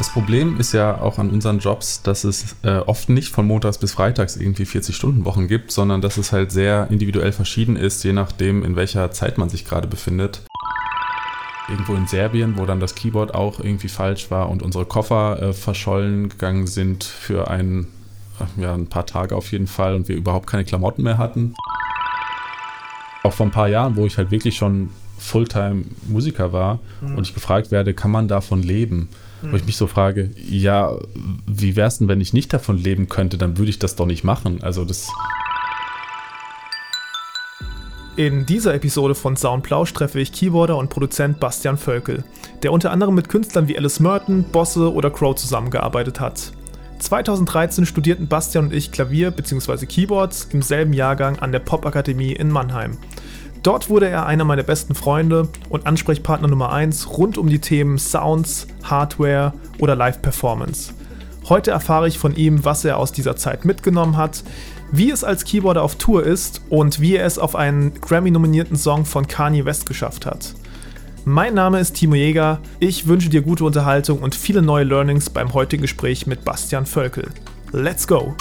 Das Problem ist ja auch an unseren Jobs, dass es äh, oft nicht von montags bis freitags irgendwie 40-Stunden-Wochen gibt, sondern dass es halt sehr individuell verschieden ist, je nachdem, in welcher Zeit man sich gerade befindet. Irgendwo in Serbien, wo dann das Keyboard auch irgendwie falsch war und unsere Koffer äh, verschollen gegangen sind für ein, äh, ja, ein paar Tage auf jeden Fall und wir überhaupt keine Klamotten mehr hatten. Auch vor ein paar Jahren, wo ich halt wirklich schon Fulltime-Musiker war mhm. und ich gefragt werde, kann man davon leben? Wo ich mich so frage, ja, wie wäre es denn, wenn ich nicht davon leben könnte, dann würde ich das doch nicht machen. Also das. In dieser Episode von Soundplausch treffe ich Keyboarder und Produzent Bastian Völkel, der unter anderem mit Künstlern wie Alice Merton, Bosse oder Crow zusammengearbeitet hat. 2013 studierten Bastian und ich Klavier bzw. Keyboards im selben Jahrgang an der Popakademie in Mannheim. Dort wurde er einer meiner besten Freunde und Ansprechpartner Nummer 1 rund um die Themen Sounds, Hardware oder Live-Performance. Heute erfahre ich von ihm, was er aus dieser Zeit mitgenommen hat, wie es als Keyboarder auf Tour ist und wie er es auf einen Grammy-nominierten Song von Kanye West geschafft hat. Mein Name ist Timo Jäger, ich wünsche dir gute Unterhaltung und viele neue Learnings beim heutigen Gespräch mit Bastian Völkel. Let's go!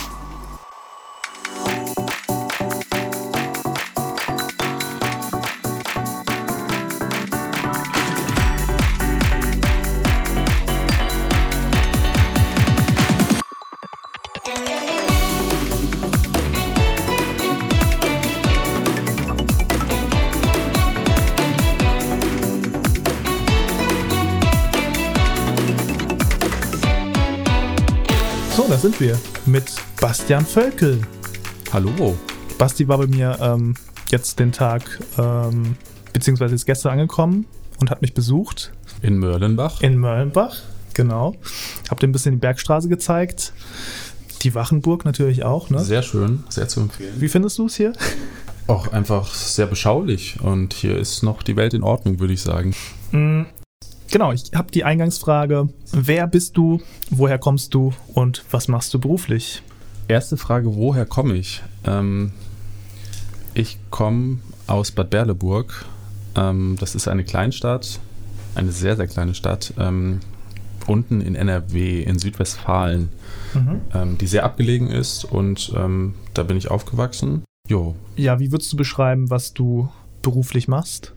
Sind wir mit Bastian Völkel. Hallo. Basti war bei mir ähm, jetzt den Tag, ähm, beziehungsweise ist gestern angekommen und hat mich besucht. In Mörlenbach. In Mörlenbach, genau. Hab dir ein bisschen die Bergstraße gezeigt. Die Wachenburg natürlich auch, ne? Sehr schön, sehr zu empfehlen. Wie findest du es hier? Auch einfach sehr beschaulich und hier ist noch die Welt in Ordnung, würde ich sagen. Genau, ich habe die Eingangsfrage, wer bist du, woher kommst du und was machst du beruflich? Erste Frage, woher komme ich? Ähm, ich komme aus Bad Berleburg. Ähm, das ist eine Kleinstadt, eine sehr, sehr kleine Stadt, ähm, unten in NRW, in Südwestfalen, mhm. Ähm, die sehr abgelegen ist und ähm, da bin ich aufgewachsen. Jo. Ja, wie würdest du beschreiben, was du beruflich machst?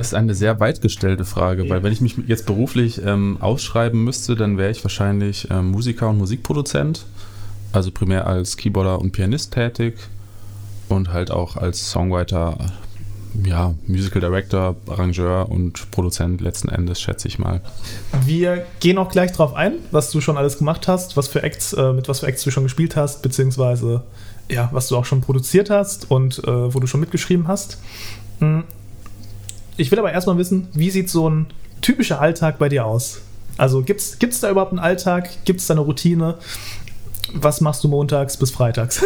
Das ist eine sehr weit gestellte Frage, weil wenn ich mich jetzt beruflich ähm, ausschreiben müsste, dann wäre ich wahrscheinlich ähm, Musiker und Musikproduzent, also primär als Keyboarder und Pianist tätig und halt auch als Songwriter, ja, Musical Director, Arrangeur und Produzent letzten Endes, schätze ich mal. Wir gehen auch gleich drauf ein, was du schon alles gemacht hast, was für Acts, äh, mit was für Acts du schon gespielt hast, beziehungsweise ja, was du auch schon produziert hast und äh, wo du schon mitgeschrieben hast. Ich will aber erstmal wissen, wie sieht so ein typischer Alltag bei dir aus? Also gibt es da überhaupt einen Alltag? Gibt es da eine Routine? Was machst du montags bis freitags?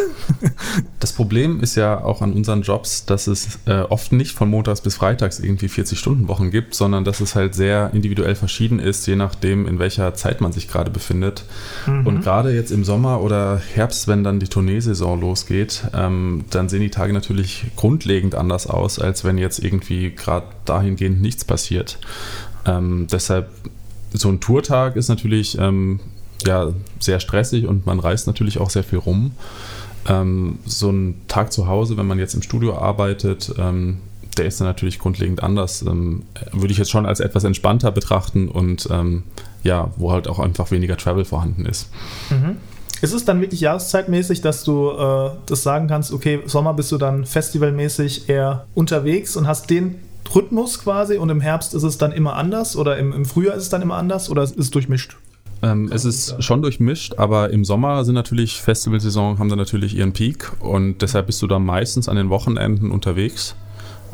das Problem ist ja auch an unseren Jobs, dass es äh, oft nicht von montags bis freitags irgendwie 40-Stunden-Wochen gibt, sondern dass es halt sehr individuell verschieden ist, je nachdem, in welcher Zeit man sich gerade befindet. Mhm. Und gerade jetzt im Sommer oder Herbst, wenn dann die Tourneesaison losgeht, ähm, dann sehen die Tage natürlich grundlegend anders aus, als wenn jetzt irgendwie gerade dahingehend nichts passiert. Ähm, deshalb so ein Tourtag ist natürlich ähm, ja sehr stressig und man reist natürlich auch sehr viel rum. Ähm, so ein Tag zu Hause, wenn man jetzt im Studio arbeitet, ähm, der ist dann natürlich grundlegend anders. Ähm, würde ich jetzt schon als etwas entspannter betrachten und ähm, ja, wo halt auch einfach weniger Travel vorhanden ist. Mhm. Ist es dann wirklich jahreszeitmäßig, dass du äh, das sagen kannst, okay, Sommer bist du dann festivalmäßig eher unterwegs und hast den Rhythmus quasi und im Herbst ist es dann immer anders oder im, im Frühjahr ist es dann immer anders oder ist es durchmischt? Ähm, es ist schon durchmischt, aber im Sommer sind natürlich Festivalsaison, haben dann natürlich ihren Peak und deshalb bist du da meistens an den Wochenenden unterwegs.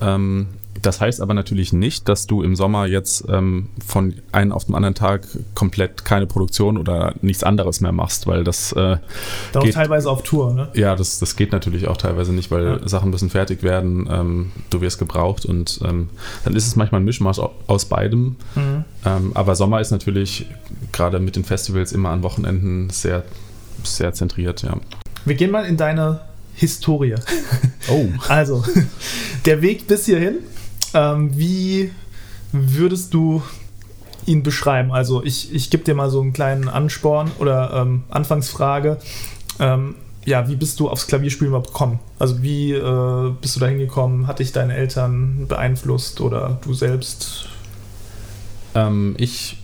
Ähm, das heißt aber natürlich nicht, dass du im Sommer jetzt ähm, von einem auf den anderen Tag komplett keine Produktion oder nichts anderes mehr machst, weil das äh, Dauert geht, teilweise auf Tour, ne? Ja, das, das geht natürlich auch teilweise nicht, weil ja. Sachen müssen fertig werden, ähm, du wirst gebraucht und ähm, dann ist es manchmal ein Mischmasch aus beidem. Mhm. Ähm, aber Sommer ist natürlich gerade mit den Festivals immer an Wochenenden sehr, sehr zentriert, ja. Wir gehen mal in deine Historie. Oh. Also, der Weg bis hierhin ähm, wie würdest du ihn beschreiben? Also ich, ich gebe dir mal so einen kleinen Ansporn oder ähm, Anfangsfrage. Ähm, ja, wie bist du aufs Klavierspielen überhaupt gekommen? Also wie äh, bist du da hingekommen? Hat dich deine Eltern beeinflusst oder du selbst? Ähm, ich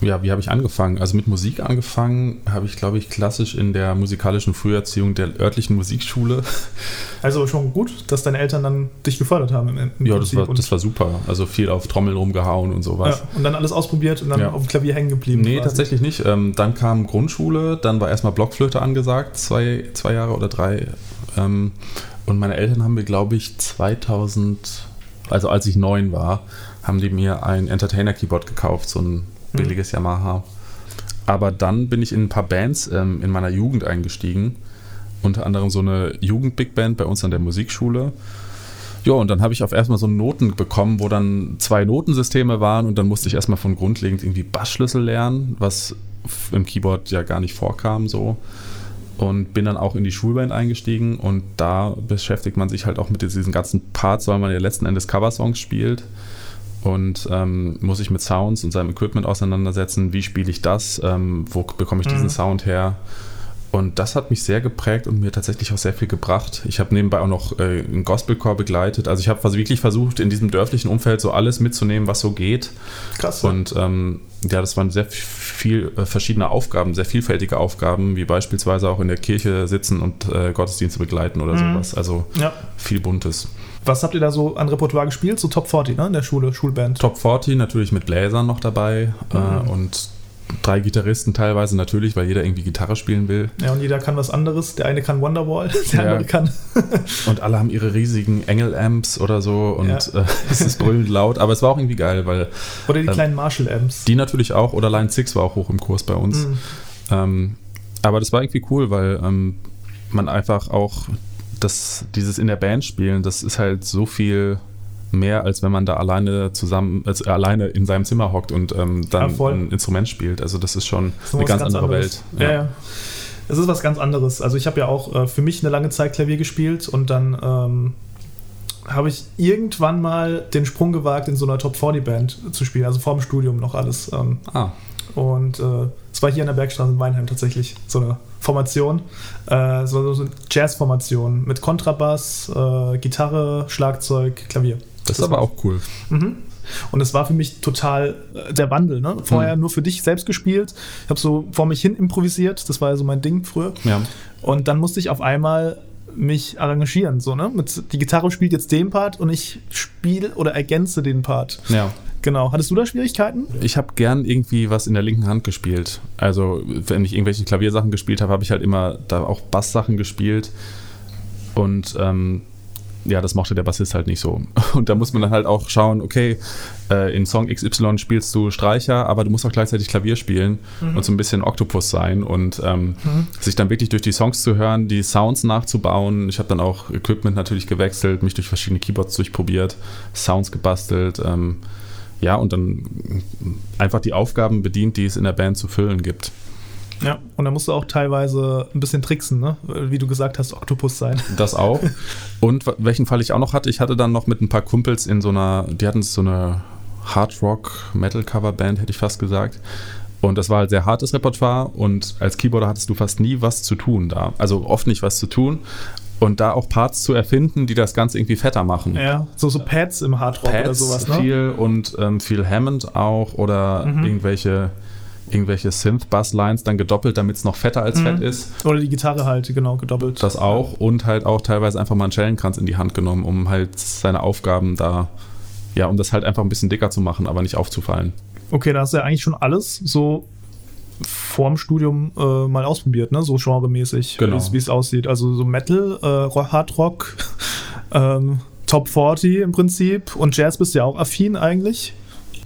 ja, wie habe ich angefangen? Also mit Musik angefangen habe ich, glaube ich, klassisch in der musikalischen Früherziehung der örtlichen Musikschule. Also schon gut, dass deine Eltern dann dich gefördert haben. Im, im ja, das war, das war super. Also viel auf Trommeln rumgehauen und sowas. Ja, und dann alles ausprobiert und dann ja. auf dem Klavier hängen geblieben. Nee, quasi. tatsächlich nicht. Ähm, dann kam Grundschule, dann war erstmal Blockflöte angesagt, zwei, zwei Jahre oder drei. Ähm, und meine Eltern haben mir, glaube ich, 2000, also als ich neun war, haben die mir ein Entertainer-Keyboard gekauft, so ein billiges mhm. Yamaha. Aber dann bin ich in ein paar Bands ähm, in meiner Jugend eingestiegen. Unter anderem so eine Jugend-Big Band bei uns an der Musikschule. Ja, und dann habe ich auf erstmal so Noten bekommen, wo dann zwei Notensysteme waren und dann musste ich erstmal von grundlegend irgendwie Bassschlüssel lernen, was im Keyboard ja gar nicht vorkam so. Und bin dann auch in die Schulband eingestiegen und da beschäftigt man sich halt auch mit diesen ganzen Parts, weil man ja letzten Endes Coversongs spielt und ähm, muss sich mit Sounds und seinem Equipment auseinandersetzen. Wie spiele ich das? Ähm, wo bekomme ich diesen mhm. Sound her? Und das hat mich sehr geprägt und mir tatsächlich auch sehr viel gebracht. Ich habe nebenbei auch noch äh, einen Gospelchor begleitet. Also ich habe wirklich versucht, in diesem dörflichen Umfeld so alles mitzunehmen, was so geht. Krass. Und ähm, ja, das waren sehr viel äh, verschiedene Aufgaben, sehr vielfältige Aufgaben, wie beispielsweise auch in der Kirche sitzen und äh, Gottesdienste begleiten oder mhm. sowas. Also ja. viel Buntes. Was habt ihr da so an Repertoire gespielt? So Top 40, ne? In der Schule, Schulband. Top 40 natürlich mit Bläsern noch dabei äh, mhm. äh, und drei Gitarristen teilweise natürlich, weil jeder irgendwie Gitarre spielen will. Ja, und jeder kann was anderes. Der eine kann Wonderwall, der ja. andere kann. und alle haben ihre riesigen Engel-Amps oder so und ja. äh, es ist brüllend laut, aber es war auch irgendwie geil, weil. Oder die äh, kleinen Marshall-Amps. Die natürlich auch, oder Line 6 war auch hoch im Kurs bei uns. Mhm. Ähm, aber das war irgendwie cool, weil ähm, man einfach auch das, dieses in der Band spielen, das ist halt so viel mehr, als wenn man da alleine zusammen, also alleine in seinem Zimmer hockt und ähm, dann ja, ein Instrument spielt. Also das ist schon das eine ganz, ganz andere anderes. Welt. Ja, ja. Es ist was ganz anderes. Also ich habe ja auch äh, für mich eine lange Zeit Klavier gespielt und dann ähm, habe ich irgendwann mal den Sprung gewagt, in so einer Top 40 Band zu spielen, also vor dem Studium noch alles. Ähm, ah. Und äh, es war hier an der Bergstraße in Weinheim tatsächlich so eine Formation, äh, so, so eine Jazz-Formation mit Kontrabass, äh, Gitarre, Schlagzeug, Klavier. Das, das ist aber auch cool. Mhm. Und es war für mich total äh, der Wandel. Ne? Vorher mhm. nur für dich selbst gespielt. Ich habe so vor mich hin improvisiert. Das war ja so mein Ding früher. Ja. Und dann musste ich auf einmal mich arrangieren. So, ne? Mit, die Gitarre spielt jetzt den Part und ich spiele oder ergänze den Part. Ja. Genau. Hattest du da Schwierigkeiten? Ich habe gern irgendwie was in der linken Hand gespielt. Also, wenn ich irgendwelche Klaviersachen gespielt habe, habe ich halt immer da auch Basssachen gespielt. Und ähm, ja, das mochte der Bassist halt nicht so. Und da muss man dann halt auch schauen, okay, äh, in Song XY spielst du Streicher, aber du musst auch gleichzeitig Klavier spielen mhm. und so ein bisschen Oktopus sein und ähm, mhm. sich dann wirklich durch die Songs zu hören, die Sounds nachzubauen. Ich habe dann auch Equipment natürlich gewechselt, mich durch verschiedene Keyboards durchprobiert, Sounds gebastelt. Ähm, ja, und dann einfach die Aufgaben bedient, die es in der Band zu füllen gibt. Ja, und da musst du auch teilweise ein bisschen tricksen, ne? Wie du gesagt hast, Oktopus sein. Das auch. Und welchen Fall ich auch noch hatte, ich hatte dann noch mit ein paar Kumpels in so einer, die hatten so eine Hard Rock Metal Cover Band, hätte ich fast gesagt. Und das war halt sehr hartes Repertoire und als Keyboarder hattest du fast nie was zu tun da. Also oft nicht was zu tun. Und da auch Parts zu erfinden, die das Ganze irgendwie fetter machen. Ja, so, so Pads im Hard Rock Pads oder sowas, ne? viel und ähm, viel Hammond auch oder mhm. irgendwelche irgendwelche Synth-Bass-Lines dann gedoppelt, damit es noch fetter als mhm. fett ist. Oder die Gitarre halt, genau, gedoppelt. Das auch und halt auch teilweise einfach mal einen Schellenkranz in die Hand genommen, um halt seine Aufgaben da, ja, um das halt einfach ein bisschen dicker zu machen, aber nicht aufzufallen. Okay, da hast du ja eigentlich schon alles so vorm Studium äh, mal ausprobiert, ne? So genremäßig, genau. wie es aussieht. Also so Metal, äh, Hard Rock, ähm, Top 40 im Prinzip und Jazz bist du ja auch affin eigentlich.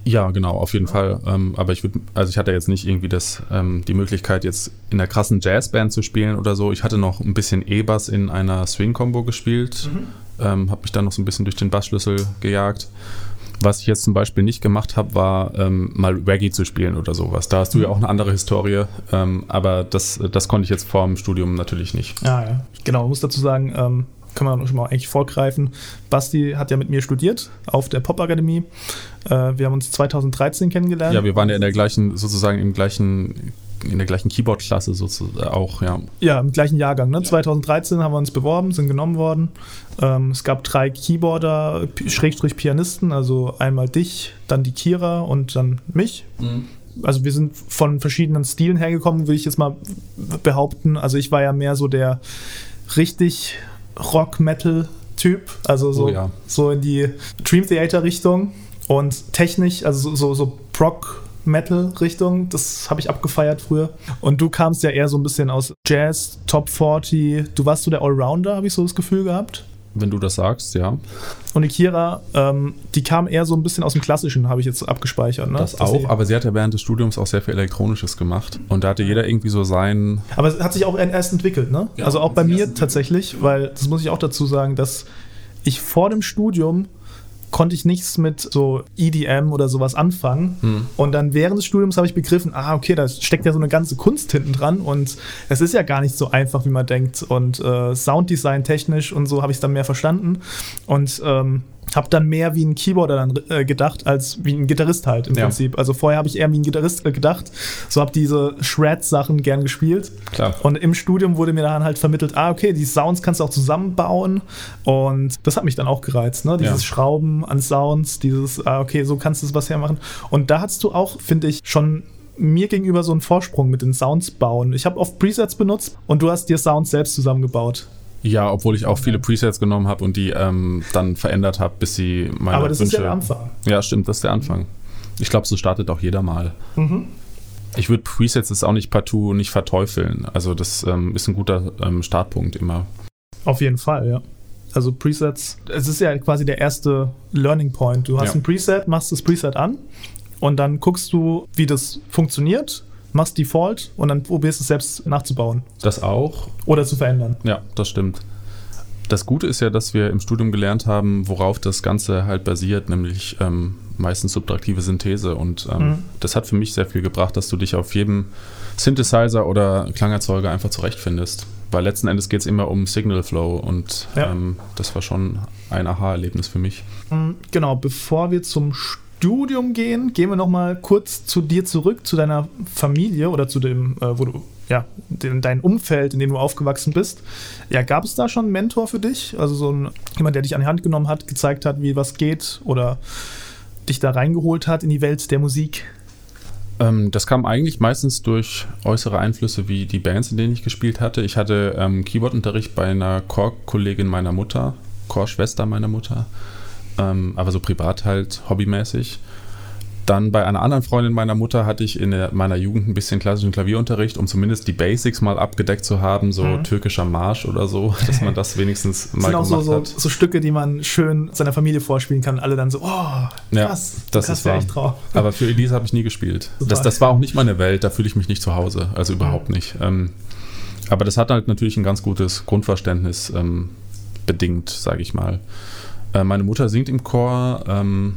Ja, genau, auf jeden Fall. Ähm, aber ich würde, also ich hatte jetzt nicht irgendwie das, ähm, die Möglichkeit, jetzt in einer krassen Jazzband zu spielen oder so. Ich hatte noch ein bisschen E-Bass in einer Swing-Combo gespielt, mhm. ähm, habe mich dann noch so ein bisschen durch den Bassschlüssel gejagt. Was ich jetzt zum Beispiel nicht gemacht habe, war ähm, mal Reggae zu spielen oder sowas. Da hast du ja mhm. auch eine andere Historie, ähm, aber das, das konnte ich jetzt vor dem Studium natürlich nicht. Ja, ja. Genau, ich muss dazu sagen, ähm, kann man schon mal eigentlich vorgreifen. Basti hat ja mit mir studiert auf der Popakademie. Äh, wir haben uns 2013 kennengelernt. Ja, wir waren ja in der gleichen, sozusagen im gleichen in der gleichen Keyboard-Klasse sozusagen auch, ja. Ja, im gleichen Jahrgang. Ne? 2013 haben wir uns beworben, sind genommen worden. Ähm, es gab drei Keyboarder, Schrägstrich Pianisten, also einmal dich, dann die Kira und dann mich. Mhm. Also wir sind von verschiedenen Stilen hergekommen, will ich jetzt mal behaupten. Also ich war ja mehr so der richtig Rock-Metal-Typ, also so, oh ja. so in die Dream Theater-Richtung und technisch, also so, so, so Proc Metal-Richtung. Das habe ich abgefeiert früher. Und du kamst ja eher so ein bisschen aus Jazz, Top 40. Du warst so der Allrounder, habe ich so das Gefühl gehabt. Wenn du das sagst, ja. Und die Kira, ähm, die kam eher so ein bisschen aus dem Klassischen, habe ich jetzt abgespeichert. Ne? Das, auch, aber sie hat ja während des Studiums auch sehr viel Elektronisches gemacht. Und da hatte jeder irgendwie so sein. Aber es hat sich auch erst entwickelt, ne? Ja, also auch bei mir tatsächlich, weil das muss ich auch dazu sagen, dass ich vor dem Studium konnte ich nichts mit so EDM oder sowas anfangen. Hm. Und dann während des Studiums habe ich begriffen, ah, okay, da steckt ja so eine ganze Kunst hinten dran und es ist ja gar nicht so einfach, wie man denkt. Und äh, Sounddesign technisch und so habe ich es dann mehr verstanden. Und ähm, habe dann mehr wie ein Keyboarder dann äh, gedacht, als wie ein Gitarrist halt im ja. Prinzip. Also vorher habe ich eher wie ein Gitarrist äh, gedacht. So habe diese Shred-Sachen gern gespielt. Klar. Und im Studium wurde mir dann halt vermittelt, ah, okay, die Sounds kannst du auch zusammenbauen. Und das hat mich dann auch gereizt, ne? Dieses ja. Schrauben an Sounds, dieses, ah, okay, so kannst du es was hermachen. Und da hast du auch, finde ich, schon mir gegenüber so einen Vorsprung mit den Sounds bauen. Ich habe oft Presets benutzt und du hast dir Sounds selbst zusammengebaut. Ja, obwohl ich auch viele Presets genommen habe und die ähm, dann verändert habe, bis sie meine Aber das Wünsche... ist ja der Anfang. Ja, stimmt, das ist der Anfang. Ich glaube, so startet auch jeder mal. Mhm. Ich würde Presets jetzt auch nicht partout nicht verteufeln. Also das ähm, ist ein guter ähm, Startpunkt immer. Auf jeden Fall, ja. Also Presets, es ist ja quasi der erste Learning Point. Du hast ja. ein Preset, machst das Preset an und dann guckst du, wie das funktioniert machst Default und dann probierst es selbst nachzubauen. Das auch. Oder zu verändern. Ja, das stimmt. Das Gute ist ja, dass wir im Studium gelernt haben, worauf das Ganze halt basiert, nämlich ähm, meistens subtraktive Synthese. Und ähm, mhm. das hat für mich sehr viel gebracht, dass du dich auf jedem Synthesizer oder Klangerzeuger einfach zurechtfindest. Weil letzten Endes geht es immer um Signal Flow und ja. ähm, das war schon ein Aha-Erlebnis für mich. Mhm, genau, bevor wir zum Studium Studium gehen, gehen wir noch mal kurz zu dir zurück, zu deiner Familie oder zu dem, äh, wo du, ja, dem, dein Umfeld, in dem du aufgewachsen bist. Ja, gab es da schon einen Mentor für dich? Also so ein, jemand, der dich an die Hand genommen hat, gezeigt hat, wie was geht oder dich da reingeholt hat in die Welt der Musik? Ähm, das kam eigentlich meistens durch äußere Einflüsse wie die Bands, in denen ich gespielt hatte. Ich hatte ähm, Keyboardunterricht bei einer Chorkollegin meiner Mutter, Chorschwester meiner Mutter ähm, aber so privat halt hobbymäßig. Dann bei einer anderen Freundin meiner Mutter hatte ich in der, meiner Jugend ein bisschen klassischen Klavierunterricht, um zumindest die Basics mal abgedeckt zu haben, so mhm. türkischer Marsch oder so, dass man das wenigstens mal das sind auch so, so, so, Stücke, die man schön seiner Familie vorspielen kann. Alle dann so, oh, krass, ja, das krass, ist wahr. Drauf. Aber für Elise habe ich nie gespielt. Das, das, war auch nicht meine Welt, da fühle ich mich nicht zu Hause, also überhaupt mhm. nicht. Ähm, aber das hat halt natürlich ein ganz gutes Grundverständnis ähm, bedingt, sage ich mal. Äh, meine Mutter singt im Chor. Ähm,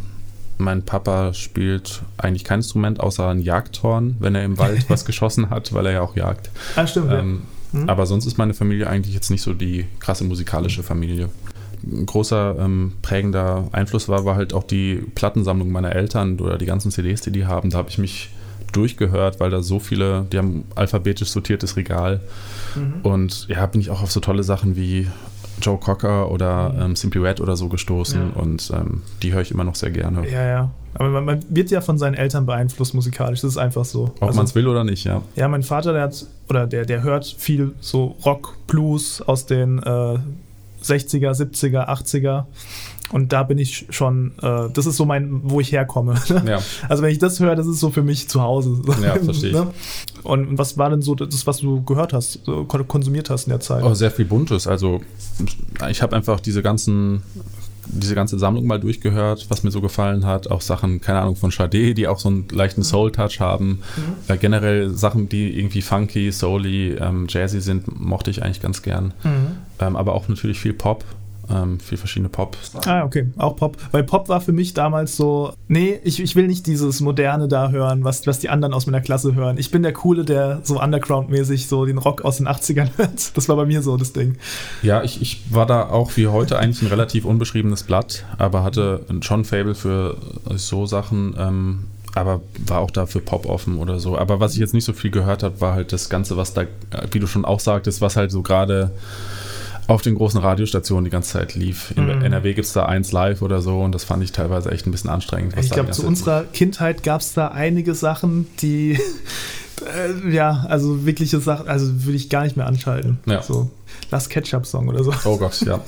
mein Papa spielt eigentlich kein Instrument außer ein Jagdhorn, wenn er im Wald was geschossen hat, weil er ja auch jagt. Ah, stimmt. Ähm, ja. mhm. Aber sonst ist meine Familie eigentlich jetzt nicht so die krasse musikalische Familie. Ein großer ähm, prägender Einfluss war, war halt auch die Plattensammlung meiner Eltern oder die ganzen CDs, die die haben. Da habe ich mich durchgehört, weil da so viele, die haben alphabetisch sortiertes Regal. Mhm. Und ja, bin ich auch auf so tolle Sachen wie Joe Cocker oder mhm. ähm, Simply Red oder so gestoßen ja. und ähm, die höre ich immer noch sehr gerne. Ja, ja. Aber man, man, wird ja von seinen Eltern beeinflusst musikalisch, das ist einfach so. Ob also, man es will oder nicht, ja. Ja, mein Vater, der hat, oder der, der hört viel so Rock, Blues aus den äh, 60er, 70er, 80er. Und da bin ich schon, äh, das ist so mein, wo ich herkomme. Ja. Also wenn ich das höre, das ist so für mich zu Hause. Ja, verstehe ich. Ne? Und was war denn so das, was du gehört hast, konsumiert hast in der Zeit? Oh, sehr viel Buntes. Also ich habe einfach diese ganzen diese ganze Sammlung mal durchgehört, was mir so gefallen hat. Auch Sachen, keine Ahnung, von Sade, die auch so einen leichten mhm. Soul-Touch haben. Mhm. Äh, generell Sachen, die irgendwie funky, souly, ähm, jazzy sind, mochte ich eigentlich ganz gern. Mhm. Ähm, aber auch natürlich viel Pop ähm, viel verschiedene Pop. Ah, okay, auch Pop. Weil Pop war für mich damals so, nee, ich, ich will nicht dieses Moderne da hören, was, was die anderen aus meiner Klasse hören. Ich bin der Coole, der so Underground-mäßig so den Rock aus den 80ern hört. Das war bei mir so das Ding. Ja, ich, ich war da auch wie heute eigentlich ein relativ unbeschriebenes Blatt, aber hatte schon Fable für so Sachen. Ähm, aber war auch da für Pop offen oder so. Aber was ich jetzt nicht so viel gehört habe, war halt das Ganze, was da, wie du schon auch sagtest, was halt so gerade auf den großen Radiostationen die ganze Zeit lief. In mm. NRW gibt es da eins live oder so und das fand ich teilweise echt ein bisschen anstrengend. ich glaube, zu unserer lief. Kindheit gab es da einige Sachen, die äh, ja, also wirkliche Sachen, also würde ich gar nicht mehr anschalten. Ja. So. Last Ketchup-Song oder so. Oh Gott, ja.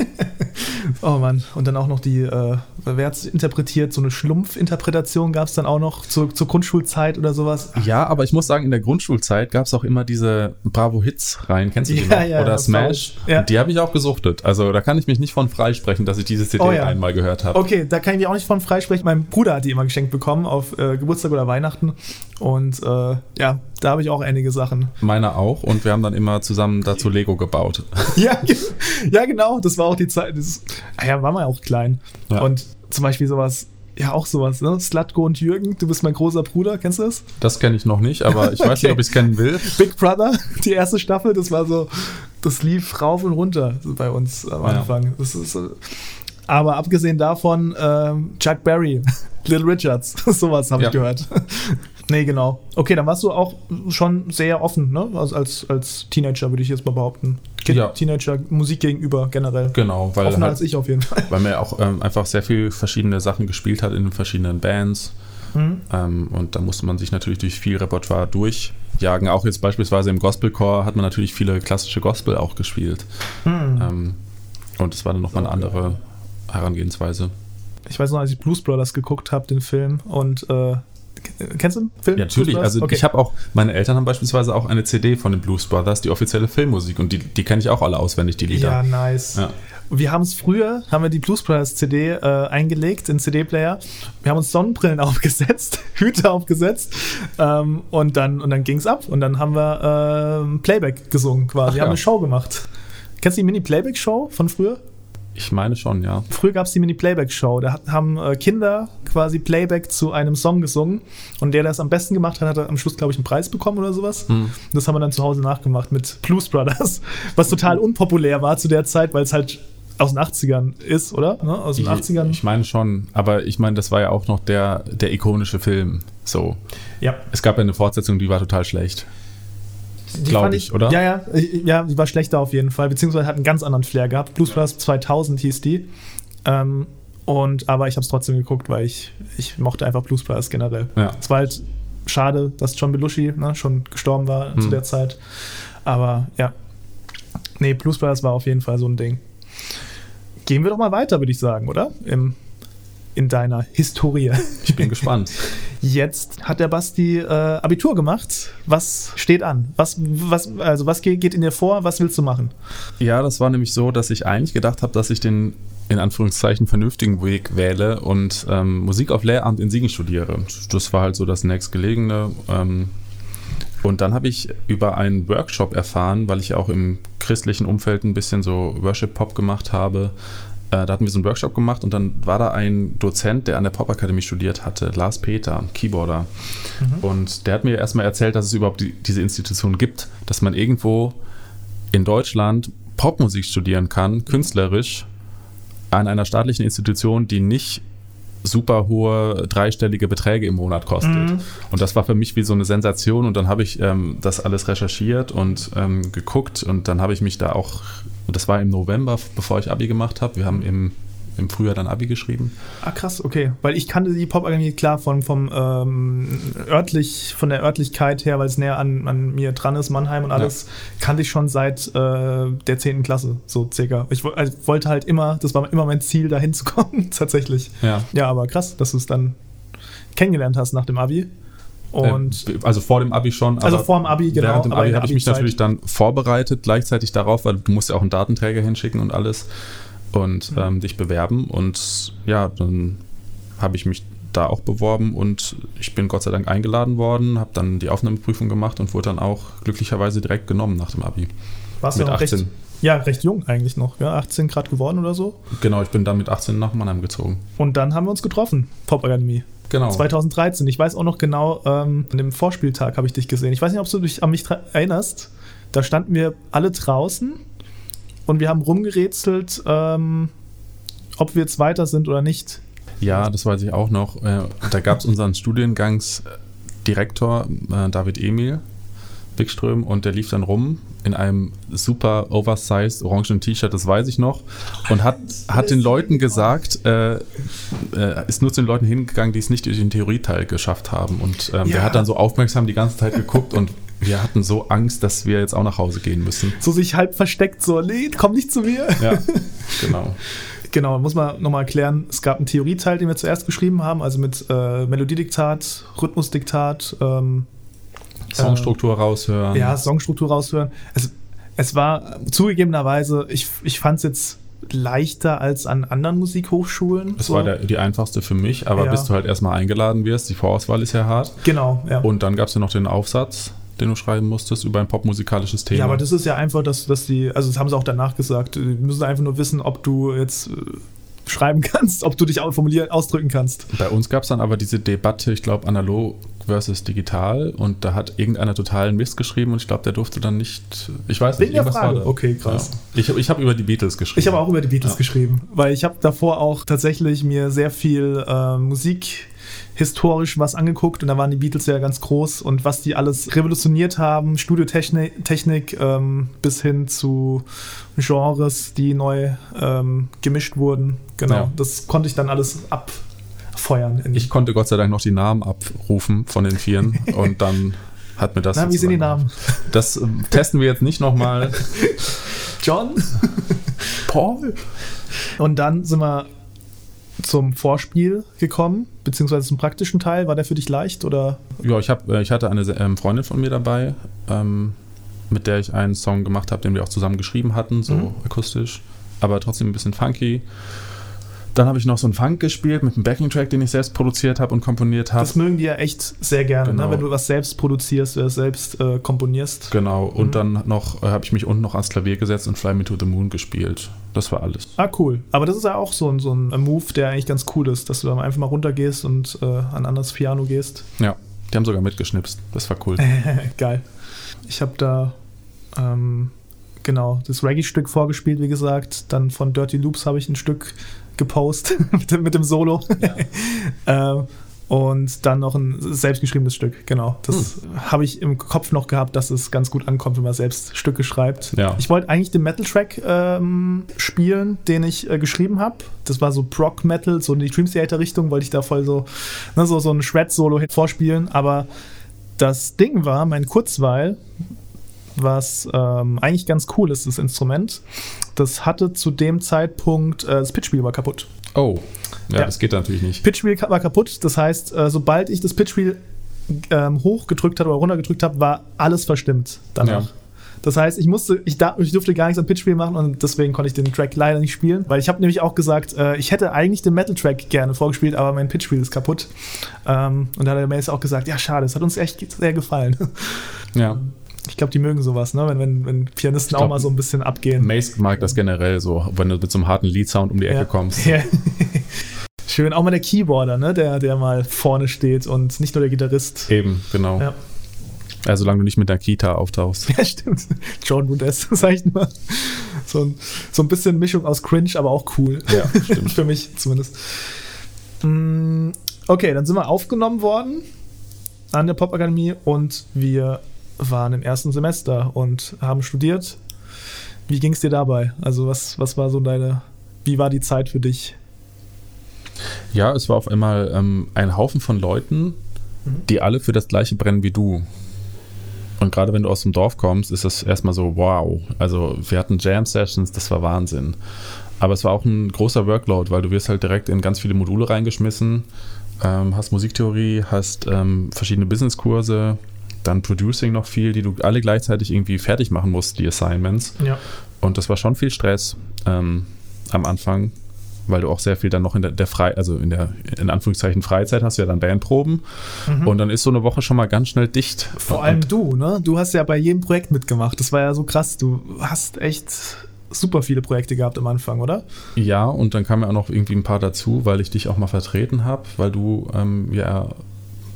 oh Mann. Und dann auch noch die, äh, wer hat es interpretiert? So eine Schlumpf-Interpretation gab es dann auch noch zur, zur Grundschulzeit oder sowas. Ja, aber ich muss sagen, in der Grundschulzeit gab es auch immer diese Bravo-Hits rein. Kennst du die ja, noch? Ja, oder Smash. Ja. Die habe ich auch gesuchtet. Also da kann ich mich nicht von freisprechen, dass ich diese CD oh, ja. einmal gehört habe. Okay, da kann ich mich auch nicht von freisprechen. Mein Bruder hat die immer geschenkt bekommen auf äh, Geburtstag oder Weihnachten. Und äh, ja, da habe ich auch einige Sachen. Meiner auch. Und wir haben dann immer zusammen dazu Lego gebaut. ja, ja, genau. Das war auch die Zeit. Das, ah ja, war mal auch klein. Ja. Und zum Beispiel sowas, ja, auch sowas, ne? Slatko und Jürgen, du bist mein großer Bruder, kennst du das? Das kenne ich noch nicht, aber ich weiß okay. nicht, ob ich es kennen will. Big Brother, die erste Staffel, das war so, das lief rauf und runter bei uns am Anfang. Ja. Das ist, aber abgesehen davon, ähm, Chuck Berry, Little Richards, sowas habe ja. ich gehört. Nee, genau. Okay, dann warst du auch schon sehr offen, ne? Also als, als Teenager, würde ich jetzt mal behaupten. Kind, ja. Teenager, Musik gegenüber generell. Genau, weil. Offener halt, als ich auf jeden Fall. Weil man ja auch ähm, einfach sehr viel verschiedene Sachen gespielt hat in den verschiedenen Bands. Mhm. Ähm, und da musste man sich natürlich durch viel Repertoire durchjagen. Auch jetzt beispielsweise im Gospelcore hat man natürlich viele klassische Gospel auch gespielt. Mhm. Ähm, und es war dann nochmal eine andere Herangehensweise. Ich weiß noch, als ich Blues Brothers geguckt habe, den Film, und äh, Kennst du den Film? Ja, natürlich. Also okay. ich habe auch, meine Eltern haben beispielsweise auch eine CD von den Blues Brothers, die offizielle Filmmusik. Und die, die kenne ich auch alle auswendig, die Lieder. Ja, nice. Ja. Wir haben es früher, haben wir die Blues Brothers CD äh, eingelegt in CD-Player. Wir haben uns Sonnenbrillen aufgesetzt, Hüte aufgesetzt ähm, und dann, und dann ging es ab. Und dann haben wir äh, Playback gesungen quasi. Ach, wir ja. haben eine Show gemacht. Kennst du die Mini-Playback-Show von früher? Ich meine schon, ja. Früher gab es die Mini-Playback-Show. Da haben äh, Kinder quasi Playback zu einem Song gesungen. Und der, der es am besten gemacht hat, hat am Schluss, glaube ich, einen Preis bekommen oder sowas. Hm. Das haben wir dann zu Hause nachgemacht mit Blues Brothers, was total unpopulär war zu der Zeit, weil es halt aus den 80ern ist, oder? Ne? Aus den ich, 80ern. Ich meine schon, aber ich meine, das war ja auch noch der, der ikonische Film. So. Ja. Es gab ja eine Fortsetzung, die war total schlecht. Glaube ich, oder? Ja, ja, ja, die war schlechter auf jeden Fall, beziehungsweise hat einen ganz anderen Flair gehabt. Blues Brothers 2000 hieß die. Ähm, und, aber ich habe es trotzdem geguckt, weil ich, ich mochte einfach Blues Brothers generell. Ja. Es war halt schade, dass John Belushi ne, schon gestorben war hm. zu der Zeit. Aber ja. Nee, Blues Brothers war auf jeden Fall so ein Ding. Gehen wir doch mal weiter, würde ich sagen, oder? Im in deiner Historie. Ich bin gespannt. Jetzt hat der Basti äh, Abitur gemacht. Was steht an? Was, was, also was geht, geht in dir vor? Was willst du machen? Ja, das war nämlich so, dass ich eigentlich gedacht habe, dass ich den in Anführungszeichen vernünftigen Weg wähle und ähm, Musik auf Lehramt in Siegen studiere. Das war halt so das nächstgelegene. Ähm, und dann habe ich über einen Workshop erfahren, weil ich auch im christlichen Umfeld ein bisschen so Worship-Pop gemacht habe, da hatten wir so einen Workshop gemacht und dann war da ein Dozent, der an der Popakademie studiert hatte, Lars Peter, Keyboarder. Mhm. Und der hat mir erstmal erzählt, dass es überhaupt die, diese Institution gibt, dass man irgendwo in Deutschland Popmusik studieren kann, künstlerisch, an einer staatlichen Institution, die nicht super hohe dreistellige Beträge im Monat kostet. Mhm. Und das war für mich wie so eine Sensation. Und dann habe ich ähm, das alles recherchiert und ähm, geguckt und dann habe ich mich da auch und das war im November, bevor ich Abi gemacht habe. Wir haben im, im Frühjahr dann Abi geschrieben. Ah, krass, okay. Weil ich kannte die Pop-Akademie klar von, vom, ähm, örtlich, von der Örtlichkeit her, weil es näher an, an mir dran ist, Mannheim und alles, ja. kannte ich schon seit äh, der 10. Klasse, so circa. Ich also, wollte halt immer, das war immer mein Ziel, da hinzukommen, tatsächlich. Ja. ja, aber krass, dass du es dann kennengelernt hast nach dem Abi. Und also vor dem Abi schon. Also vor dem Abi, genau. Während dem Abi habe ich mich natürlich dann vorbereitet, gleichzeitig darauf, weil du musst ja auch einen Datenträger hinschicken und alles und mhm. ähm, dich bewerben. Und ja, dann habe ich mich da auch beworben und ich bin Gott sei Dank eingeladen worden, habe dann die Aufnahmeprüfung gemacht und wurde dann auch glücklicherweise direkt genommen nach dem Abi. Warst du noch recht, Ja, recht jung eigentlich noch, ja, 18 Grad geworden oder so. Genau, ich bin dann mit 18 nach Mannheim gezogen. Und dann haben wir uns getroffen, Popakademie. Genau. 2013. Ich weiß auch noch genau, ähm, an dem Vorspieltag habe ich dich gesehen. Ich weiß nicht, ob du dich an mich erinnerst. Da standen wir alle draußen und wir haben rumgerätselt, ähm, ob wir jetzt weiter sind oder nicht. Ja, das weiß ich auch noch. Äh, Da gab es unseren Studiengangsdirektor, äh, David Emil Wickström, und der lief dann rum in einem super oversized orangen T-Shirt, das weiß ich noch, und hat, hat den Leuten gesagt, äh, äh, ist nur zu den Leuten hingegangen, die es nicht durch den Theorieteil geschafft haben. Und ähm, Ja. der hat dann so aufmerksam die ganze Zeit geguckt und wir hatten so Angst, dass wir jetzt auch nach Hause gehen müssen. So sich halb versteckt, so, nee, komm nicht zu mir. Ja, genau. Genau, muss man nochmal erklären, es gab einen Theorieteil, den wir zuerst geschrieben haben, also mit äh, Melodiediktat, Rhythmusdiktat, ähm, Songstruktur raushören. ja, Songstruktur raushören. Es, es war zugegebenerweise, ich, ich fand es jetzt leichter als an anderen Musikhochschulen. Das so. war der, die einfachste für mich, aber Ja. bis du halt erstmal eingeladen wirst, die Vorauswahl ist ja hart. Genau, ja. Und dann gab es ja noch den Aufsatz, den du schreiben musstest über ein popmusikalisches Thema. Ja, aber das ist ja einfach, dass, dass die, also das haben sie auch danach gesagt, die müssen einfach nur wissen, ob du jetzt äh, schreiben kannst, ob du dich auch formulieren, ausdrücken kannst. Bei uns gab es dann aber diese Debatte, ich glaube, analog versus digital und da hat irgendeiner totalen Mist geschrieben und ich glaube, der durfte dann nicht, ich weiß nicht, irgendwas Frage. war da. Okay, krass. Ja. Ich, ich habe über die Beatles geschrieben. Ich habe auch über die Beatles Ja. geschrieben, weil ich habe davor auch tatsächlich mir sehr viel äh, Musik historisch was angeguckt und da waren die Beatles ja ganz groß und was die alles revolutioniert haben, Studiotechnik Technik, ähm, bis hin zu Genres, die neu ähm, gemischt wurden. Genau, Ja. das konnte ich dann alles abfeuern. In Ich konnte Gott sei Dank noch die Namen abrufen von den Vieren und dann hat mir das. Na, wie sind die Namen? Das ähm, testen wir jetzt nicht nochmal. John? Paul? Und dann sind wir zum Vorspiel gekommen, beziehungsweise zum praktischen Teil. War der für dich leicht oder? Ja, ich, hab, äh, ich hatte eine ähm, Freundin von mir dabei, ähm, mit der ich einen Song gemacht habe, den wir auch zusammen geschrieben hatten, so Mhm. akustisch, aber trotzdem ein bisschen funky. Dann habe ich noch so einen Funk gespielt mit einem Backing-Track, den ich selbst produziert habe und komponiert habe. Das mögen die ja echt sehr gerne, Genau. ne? wenn du was selbst produzierst, äh, selbst äh, komponierst. Genau, und Mhm. dann noch äh, habe ich mich unten noch ans Klavier gesetzt und Fly Me to the Moon gespielt. Das war alles. Ah, cool. Aber das ist ja auch so ein, so ein Move, der eigentlich ganz cool ist, dass du dann einfach mal runtergehst und äh, an ein anderes Piano gehst. Ja, die haben sogar mitgeschnipst. Das war cool. Geil. Ich habe da ähm, genau das Reggae-Stück vorgespielt, wie gesagt. Dann von Dirty Loops habe ich ein Stück gepostet mit, dem, mit dem Solo. ähm, und dann noch ein selbstgeschriebenes Stück, genau. Das habe ich im Kopf noch gehabt, dass es ganz gut ankommt, wenn man selbst Stücke schreibt. Ja. Ich wollte eigentlich den Metal-Track ähm, spielen, den ich äh, geschrieben habe. Das war so Prog-Metal, so in die Dream Theater-Richtung, wollte ich da voll so, ne, so, so ein Shred-Solo vorspielen. Aber das Ding war, mein Kurzweil, was ähm, eigentlich ganz cool ist, das Instrument, das hatte zu dem Zeitpunkt, äh, das Pitchwheel war kaputt. Oh, ja, Ja. das geht natürlich nicht. Pitchwheel ka- war kaputt, das heißt, äh, sobald ich das Pitchwheel ähm, hochgedrückt habe oder runtergedrückt habe, war alles verstimmt danach. Ja. Das heißt, ich musste, ich, da, ich durfte gar nichts am Pitchwheel machen und deswegen konnte ich den Track leider nicht spielen, weil ich habe nämlich auch gesagt, äh, ich hätte eigentlich den Metal-Track gerne vorgespielt, aber mein Pitchwheel ist kaputt. Ähm, und da hat der Mace auch gesagt, ja schade, es hat uns echt sehr gefallen. Ja. Ich glaube, die mögen sowas, ne? wenn, wenn, wenn Pianisten glaub, auch mal so ein bisschen abgehen. Mace mag das generell so, wenn du mit so einem harten Lead-Sound um die Ecke Ja. kommst. Ja. Schön, auch mal der Keyboarder, ne? der, der mal vorne steht und nicht nur der Gitarrist. Eben, genau. Ja. Also solange du nicht mit der Kita auftauchst. Ja, stimmt. John Rudess, sag ich nur. So ein, so ein bisschen Mischung aus Cringe, aber auch cool. Ja, stimmt. Für mich zumindest. Mm, Okay, dann sind wir aufgenommen worden an der Popakademie und wir waren im ersten Semester und haben studiert. Wie ging es dir dabei? Also, was, was war so deine, wie war die Zeit für dich? Ja, es war auf einmal ähm, ein Haufen von Leuten, die alle für das gleiche brennen wie du. Und gerade wenn du aus dem Dorf kommst, ist das erstmal so, wow. Also wir hatten Jam-Sessions, das war Wahnsinn. Aber es war auch ein großer Workload, weil du wirst halt direkt in ganz viele Module reingeschmissen, ähm, hast Musiktheorie, hast ähm, verschiedene Businesskurse, dann Producing noch viel, die du alle gleichzeitig irgendwie fertig machen musst, die Assignments. Ja. Und das war schon viel Stress ähm, am Anfang, weil du auch sehr viel dann noch in der, der Frei, also in der in Anführungszeichen Freizeit hast du ja dann Bandproben und dann ist so eine Woche schon mal ganz schnell dicht. Vor und, allem du, ne? Du hast ja bei jedem Projekt mitgemacht. Das war ja so krass. Du hast echt super viele Projekte gehabt am Anfang, oder? Ja, und dann kamen ja auch noch irgendwie ein paar dazu, weil ich dich auch mal vertreten habe, weil du ähm, ja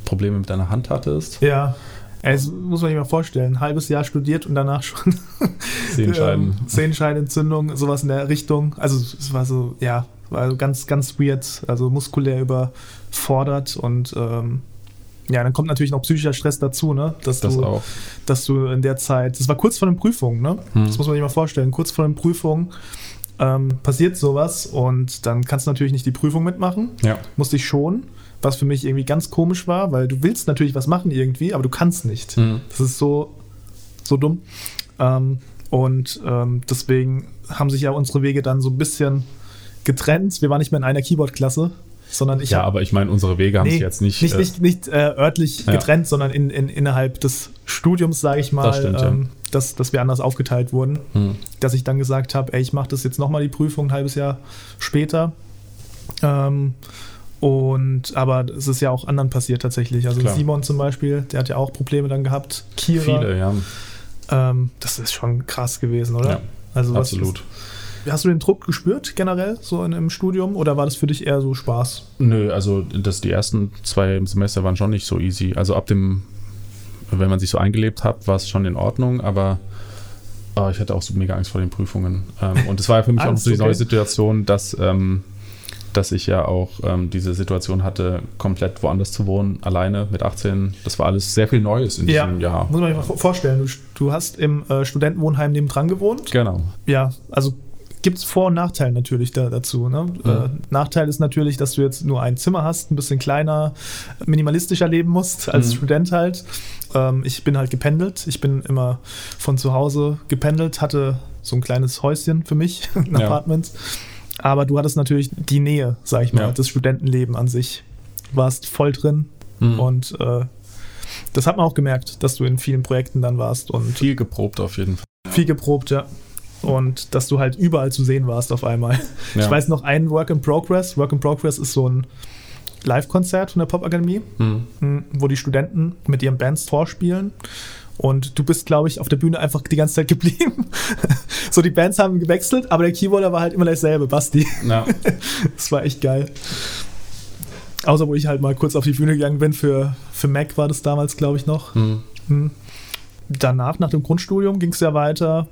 Probleme mit deiner Hand hattest. Ja. Es muss man sich mal vorstellen, ein halbes Jahr studiert und danach schon Sehenscheiden. ähm, Sehenscheidenentzündung, sowas in der Richtung. Also es war so, ja, war so ganz, ganz weird, also muskulär überfordert und ähm, ja, dann kommt natürlich noch psychischer Stress dazu, ne? Dass Das du, auch. dass du in der Zeit, das war kurz vor den Prüfungen, ne? Hm. Das muss man sich mal vorstellen. Kurz vor den Prüfungen ähm, passiert sowas und dann kannst du natürlich nicht die Prüfung mitmachen. Ja. Musste ich schon, was für mich irgendwie ganz komisch war, weil du willst natürlich was machen irgendwie, aber du kannst nicht. Hm. Das ist so, so dumm. Ähm, und ähm, deswegen haben sich ja unsere Wege dann so ein bisschen getrennt. Wir waren nicht mehr in einer Keyboard-Klasse, sondern ich ja, hab- aber ich meine, unsere Wege haben Nee, sich jetzt nicht. nicht, äh, nicht, nicht äh, örtlich Ja. getrennt, sondern in, in, innerhalb des Studiums, sage ich mal, Das stimmt, ja. ähm, dass, dass wir anders aufgeteilt wurden. hm. Dass ich dann gesagt habe, ey, ich mache das jetzt nochmal die Prüfung ein halbes Jahr später. Ähm, und aber es ist ja auch anderen passiert tatsächlich. Also Klar. Simon zum Beispiel, der hat ja auch Probleme dann gehabt. Kira, Viele, ja. ähm, das ist schon krass gewesen, oder? Ja, also was Absolut. Hast du den Druck gespürt generell so in, im Studium oder war das für dich eher so Spaß? Nö, also das, die ersten zwei Semester waren schon nicht so easy. Also ab dem, wenn man sich so eingelebt hat, war es schon in Ordnung, aber ah, ich hatte auch so mega Angst vor den Prüfungen. Ähm, und es war ja für mich auch noch Angst, so die neue okay. Situation, dass, ähm, dass ich ja auch ähm, diese Situation hatte, komplett woanders zu wohnen, alleine mit 18. Das war alles sehr viel Neues in Ja. diesem Jahr. Muss man sich mal vor- vorstellen, du, du hast im äh, Studentenwohnheim nebendran gewohnt. Genau. Ja, also gibt es Vor- und Nachteile natürlich da, dazu. Ne? Äh, Nachteil ist natürlich, dass du jetzt nur ein Zimmer hast, ein bisschen kleiner, minimalistischer leben musst als Mhm. Student halt. Ähm, ich bin halt gependelt. Ich bin immer von zu Hause gependelt, hatte so ein kleines Häuschen für mich, ein Ja. Apartment. Aber du hattest natürlich die Nähe, sag ich mal, Ja. das Studentenleben an sich. Du warst voll drin Mhm. und äh, das hat man auch gemerkt, dass du in vielen Projekten dann warst und viel geprobt auf jeden Fall. viel geprobt, ja. Und dass du halt überall zu sehen warst auf einmal. Ja. Ich weiß noch ein Work in Progress. Work in Progress ist so ein Live-Konzert von der Popakademie, Mhm. mh, wo die Studenten mit ihren Bands vorspielen. Und du bist, glaube ich, auf der Bühne einfach die ganze Zeit geblieben. so, die Bands haben gewechselt, aber der Keyboarder war halt immer derselbe, Basti. Ja. Das war echt geil. Außer wo ich halt mal kurz auf die Bühne gegangen bin für, für Mac war das damals, glaube ich, noch. Mhm. Hm. Danach, nach dem Grundstudium, ging es ja weiter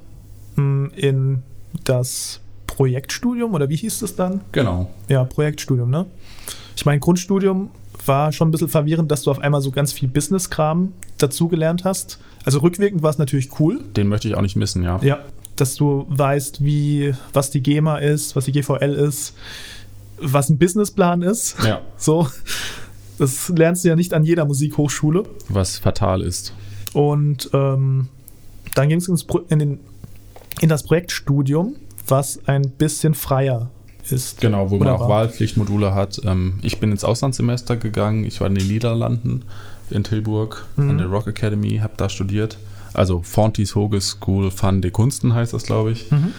hm, in das Projektstudium oder wie hieß das dann? Genau. Ja, Projektstudium, ne? Ich meine, Grundstudium war schon ein bisschen verwirrend, dass du auf einmal so ganz viel Business-Kram dazugelernt hast. Also rückwirkend war es natürlich cool, Den möchte ich auch nicht missen, ja. ja, dass du weißt, wie, was die GEMA ist, was die GVL ist, was ein Businessplan ist. Ja. So, das lernst du ja nicht an jeder Musikhochschule. Was fatal ist. Und ähm, dann ging es in, den, in das Projektstudium, was ein bisschen freier ist. Genau, wo man auch war. Wahlpflichtmodule hat. Ähm, ich bin ins Auslandssemester gegangen. Ich war in den Niederlanden, in Tilburg, Mhm. an der Rock Academy, habe da studiert. Also Fontis Hoge School van de Kunsten heißt das, glaube ich. Mhm.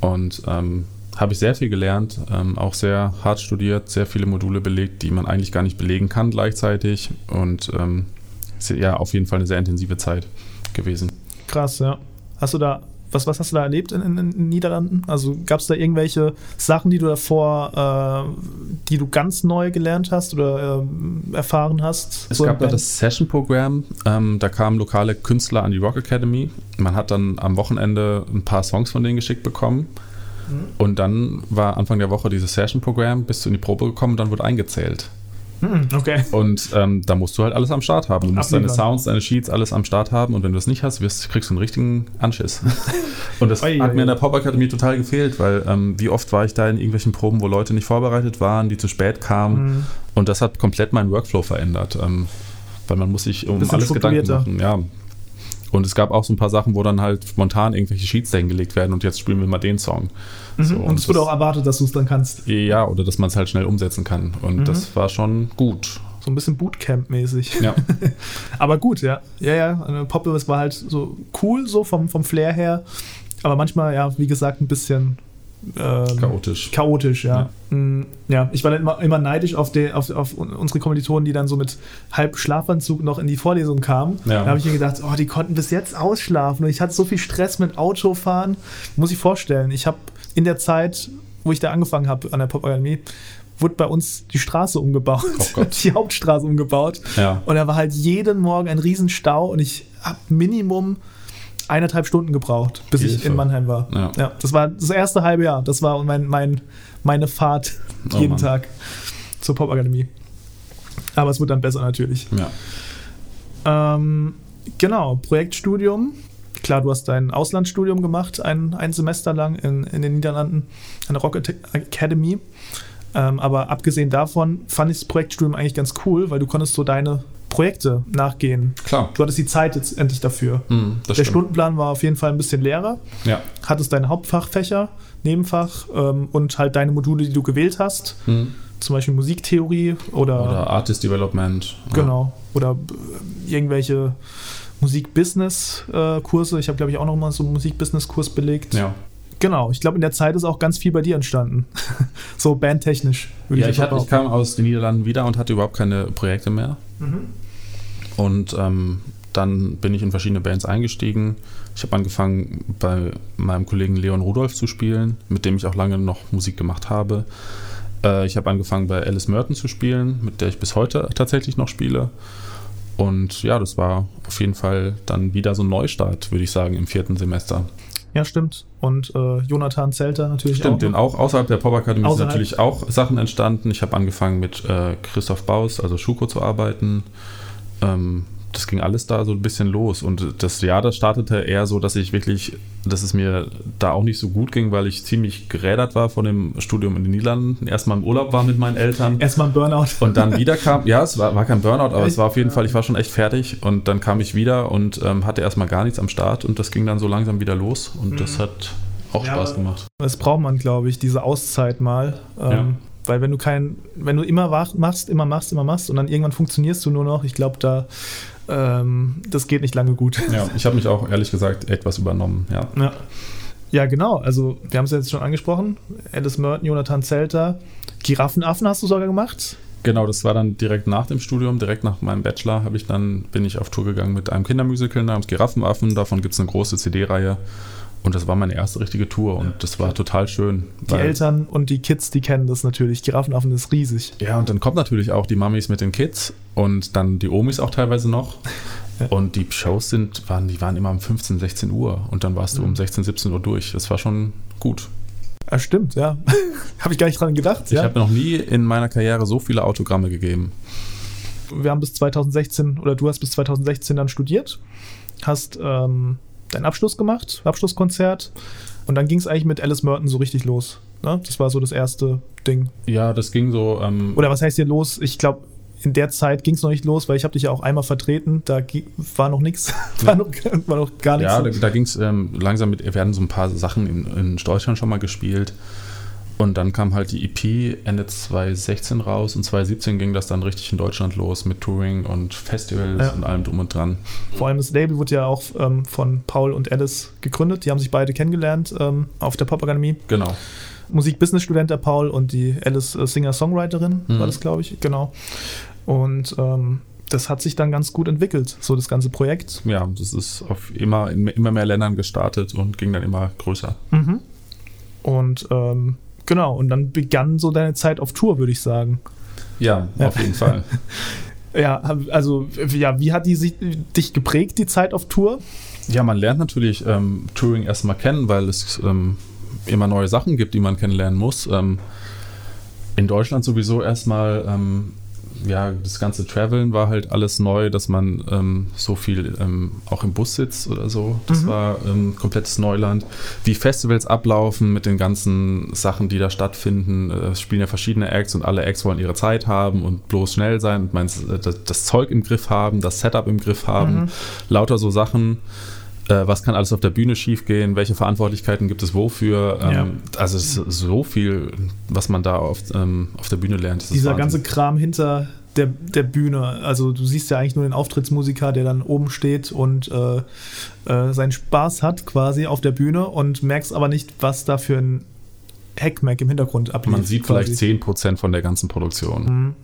Und ähm, habe ich sehr viel gelernt, ähm, auch sehr hart studiert, sehr viele Module belegt, die man eigentlich gar nicht belegen kann gleichzeitig. Und ähm, ist ja, auf jeden Fall eine sehr intensive Zeit gewesen. Krass, ja. Hast du da, was, was hast du da erlebt in, den Niederlanden? Also gab es da irgendwelche Sachen, die du davor, äh, die du ganz neu gelernt hast oder ähm, erfahren hast? Es So gab da das Session-Programm, ähm, da kamen lokale Künstler an die Rock Academy. Man hat dann am Wochenende ein paar Songs von denen geschickt bekommen. Und dann war Anfang der Woche dieses Session-Programm, bist du in die Probe gekommen und dann wurde eingezählt. Hm, okay. Und ähm, da musst du halt alles am Start haben. Du musst deine Abliefern. Sounds, deine Sheets, alles am Start haben. Und wenn du das nicht hast, wirst, kriegst du einen richtigen Anschiss. und das Ui, hat ui, mir in der. Pop-Akademie total gefehlt, weil ähm, wie oft war ich da in irgendwelchen Proben, wo Leute nicht vorbereitet waren, die zu spät kamen. Mhm. Und das hat komplett meinen Workflow verändert. Ähm, weil man muss sich um alles Gedanken machen. Ja. Und es gab auch so ein paar Sachen, wo dann halt spontan irgendwelche Sheets dahingelegt werden und jetzt spielen wir mal den Song. Mhm. So, und es wurde auch erwartet, dass du es dann kannst. Ja, oder dass man es halt schnell umsetzen kann. Und Mhm. das war schon gut. So ein bisschen Bootcamp-mäßig. Ja. Aber gut, ja. Ja, ja. Poppe, es war halt so cool, so vom, vom Flair her. Aber manchmal, ja, wie gesagt, ein bisschen ähm, Chaotisch. Chaotisch, ja. Ja, mm, ja ich war dann immer, immer neidisch auf, die, auf, auf unsere Kommilitonen, die dann so mit halb Schlafanzug noch in die Vorlesung kamen. Ja. Da habe ich mir gedacht, oh, die konnten bis jetzt ausschlafen und ich hatte so viel Stress mit Autofahren. Muss ich vorstellen. Ich habe in der Zeit, wo ich da angefangen habe an der Popakademie, wurde bei uns die Straße umgebaut, Oh die Hauptstraße umgebaut. Ja. Und da war halt jeden Morgen ein Riesenstau und ich habe Minimum eineinhalb Stunden gebraucht, bis ich Hilfe. in Mannheim war. Ja. das war das erste halbe Jahr. Das war mein, mein, meine Fahrt Oh jeden Mann. Tag zur Popakademie. Aber es wird dann besser natürlich. Ja. Ähm, genau, Projektstudium. Klar, du hast dein Auslandsstudium gemacht, ein, ein Semester lang in, in den Niederlanden, an der Rock Academy. Ähm, aber abgesehen davon fand ich das Projektstudium eigentlich ganz cool, weil du konntest so deine Projekte nachgehen. Klar. Du hattest die Zeit jetzt endlich dafür. Das Der stimmt. Stundenplan war auf jeden Fall ein bisschen leerer. Ja. Hattest deine Hauptfachfächer, Nebenfach ähm, und halt deine Module, die du gewählt hast. Hm. Zum Beispiel Musiktheorie oder, Oder Artist Development. Genau oder äh, irgendwelche Musik-Business-Kurse. ich habe, glaube ich, auch noch mal so einen Musik-Business-Kurs belegt. Ja. Genau, ich glaube, in der Zeit ist auch ganz viel bei dir entstanden. so bandtechnisch, würde Ja, ich ich, hatte, ich kam aus den Niederlanden wieder und hatte überhaupt keine Projekte mehr. Mhm. Und ähm, dann bin ich in verschiedene Bands eingestiegen. Ich habe angefangen bei meinem Kollegen Leon Rudolph zu spielen, mit dem ich auch lange noch Musik gemacht habe. Äh, ich habe angefangen bei Alice Merton zu spielen, mit der ich bis heute tatsächlich noch spiele. Und ja, das war auf jeden Fall dann wieder so ein Neustart, würde ich sagen, im vierten Semester. Ja, stimmt. Und äh, Jonathan Zelter natürlich Stimmt, auch. denn auch außerhalb der Popakademie sind natürlich auch Sachen entstanden. Ich habe angefangen mit äh, Christoph Baus, also Schuko, zu arbeiten. Ähm, das ging alles da so ein bisschen los. Und das Jahr, das startete eher so, dass ich wirklich, dass es mir da auch nicht so gut ging, weil ich ziemlich gerädert war von dem Studium in den Niederlanden. Erstmal im Urlaub war mit meinen Eltern. Erstmal ein Burnout. Und dann wieder kam, ja, es war, war kein Burnout, aber es war auf jeden Fall, ich war schon echt fertig. Und dann kam ich wieder und ähm, hatte erstmal gar nichts am Start. Und das ging dann so langsam wieder los. Und das hat auch Mhm. Ja, Spaß gemacht. Das braucht man, glaube ich, diese Auszeit mal. Ähm, Ja. Weil wenn du kein, wenn du immer machst, immer machst, immer machst und dann irgendwann funktionierst du nur noch, ich glaube, da ähm, das geht nicht lange gut. Ja, ich habe mich auch ehrlich gesagt etwas übernommen, ja. Ja. Ja, genau. Also, wir haben es jetzt schon angesprochen. Alice Merton, Jonathan Zelter. Giraffenaffen hast du sogar gemacht. Genau, das war dann direkt nach dem Studium, direkt nach meinem Bachelor, habe ich dann, bin ich auf Tour gegangen mit einem Kindermusical namens Giraffenaffen. Davon gibt es eine große CD-Reihe. Und das war meine erste richtige Tour und das war total schön. Die Eltern und die Kids, die kennen das natürlich. Giraffenaffen ist riesig. Ja, und dann kommt natürlich auch die Mamis mit den Kids und dann die Omis auch teilweise noch. Und die Shows sind, waren, die waren immer um 15, 16 Uhr und dann warst du um 16, 17 Uhr durch. Das war schon gut. Ja, stimmt, ja. Habe ich gar nicht dran gedacht. Ich ja. habe noch nie in meiner Karriere so viele Autogramme gegeben. wir haben bis 2016 oder du hast bis 2016 dann studiert, hast ähm, deinen Abschluss gemacht, Abschlusskonzert und dann ging es eigentlich mit Alice Merton so richtig los. Ne? Das war so das erste Ding. Ja, das ging so. Ähm, Oder was heißt hier los? Ich glaube, in der Zeit ging es noch nicht los, weil ich habe dich ja auch einmal vertreten. Da war noch nichts, war, noch, war noch gar nichts. Ja, da, da ging es ähm, langsam mit, wir hatten so ein paar Sachen in, in Deutschland schon mal gespielt. Und dann kam halt die EP Ende 2016 raus und 2017 ging das dann richtig in Deutschland los mit Touring und Festivals Ja. und allem drum und dran. Vor allem das Label wurde ja auch ähm, von Paul und Alice gegründet. Die haben sich beide kennengelernt ähm, auf der Popakademie. Genau. Musik-Business-Student der Paul und die Alice äh, Singer-Songwriterin, Mhm. war das, glaube ich, genau. Und ähm, das hat sich dann ganz gut entwickelt, so das ganze Projekt. Ja, das ist auf immer, in immer mehr Ländern gestartet und ging dann immer größer. Mhm. Und ähm, genau, und dann begann so deine Zeit auf Tour, würde ich sagen. Ja, Ja. auf jeden Fall. Ja, also, ja, wie hat die sich, dich geprägt, die Zeit auf Tour? Ja, man lernt natürlich ähm, Touring erstmal kennen, weil es ähm, immer neue Sachen gibt, die man kennenlernen muss. Ähm, in Deutschland sowieso erstmal, ähm, ja, das ganze Traveln war halt alles neu, dass man ähm, so viel ähm, auch im Bus sitzt oder so. Das Mhm. war ähm, komplettes Neuland. Wie Festivals ablaufen mit den ganzen Sachen, die da stattfinden. Äh, Es spielen ja verschiedene Acts und alle Acts wollen ihre Zeit haben und bloß schnell sein und meins, äh, das, das Zeug im Griff haben, das Setup im Griff haben. Mhm. Lauter so Sachen. Äh, was kann alles auf der Bühne schiefgehen? Welche Verantwortlichkeiten gibt es wofür? Ähm, Ja. Also es ist so viel, was man da auf, ähm, auf der Bühne lernt. Dieser ganze Kram hinter der, der Bühne. Also du siehst ja eigentlich nur den Auftrittsmusiker, der dann oben steht und äh, äh, seinen Spaß hat quasi auf der Bühne und merkst aber nicht, was da für ein Heckmeck im Hintergrund ablief. Man sieht quasi. vielleicht 10% von der ganzen Produktion. Mhm.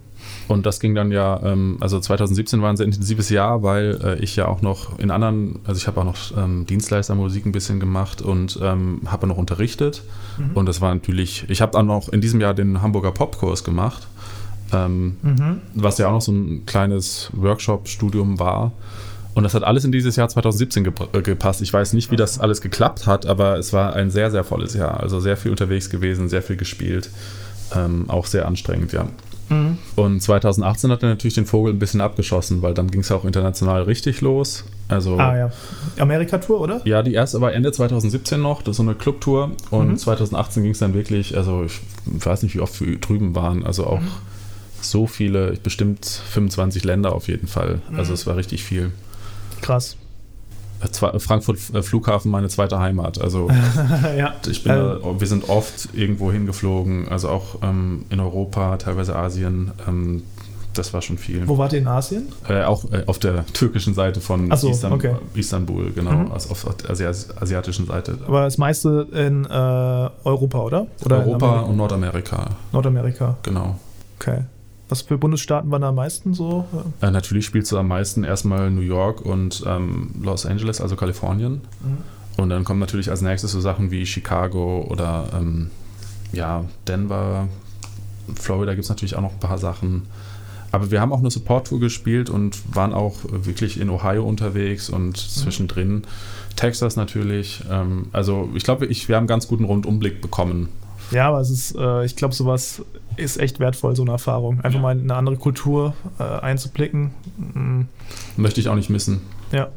Und das ging dann ja, ähm, also 2017 war ein sehr intensives Jahr, weil äh, ich ja auch noch in anderen, also ich habe auch noch ähm, Dienstleistermusik ein bisschen gemacht und ähm, habe noch unterrichtet. Mhm. Und das war natürlich, ich habe dann noch in diesem Jahr den Hamburger Popkurs gemacht, mhm. was ja auch noch so ein kleines Workshop-Studium war. Und das hat alles in dieses Jahr 2017 äh, gepasst. Ich weiß nicht, wie das alles geklappt hat, aber es war ein sehr, sehr volles Jahr. Also sehr viel unterwegs gewesen, sehr viel gespielt. Ähm, auch sehr anstrengend, ja. Mhm. Und 2018 hat er natürlich den Vogel ein bisschen abgeschossen, weil dann ging es auch international richtig los. Also, ah ja. Amerika-Tour, oder? Ja, die erste war Ende 2017 noch, das ist so eine Clubtour. Und mhm. 2018 ging es dann wirklich, also ich weiß nicht, wie oft wir drüben waren, also auch mhm. so viele, bestimmt 25 Länder auf jeden Fall. Also mhm. es war richtig viel. Krass. Frankfurt äh, Flughafen meine zweite Heimat. Also ja. ich bin, äh, wir sind oft irgendwo hingeflogen, also auch ähm, in Europa, teilweise Asien. Ähm, das war schon viel. Wo wart ihr in Asien? Äh, auch äh, auf der türkischen Seite von so, Istan okay. Istanbul, genau, mhm. also auf der Asi asiatischen Seite. Aber das meiste in äh, Europa, oder? oder Europa und Nordamerika. Nordamerika. Genau. Okay. Was für Bundesstaaten waren da am meisten so? Äh, natürlich spielst du am meisten erstmal New York und ähm, Los Angeles, also Kalifornien. Mhm. Und dann kommen natürlich als nächstes so Sachen wie Chicago oder ähm, ja, Denver, Florida gibt es natürlich auch noch ein paar Sachen. Aber wir haben auch eine Support-Tour gespielt und waren auch wirklich in Ohio unterwegs und mhm. zwischendrin Texas natürlich. Ähm, also ich glaube, ich, wir haben einen ganz guten Rundumblick bekommen. Ja, aber es ist, äh, ich glaube, sowas ist echt wertvoll, so eine Erfahrung. Einfach ja. mal in eine andere Kultur äh, einzublicken. Mhm. Möchte ich auch nicht missen. Ja.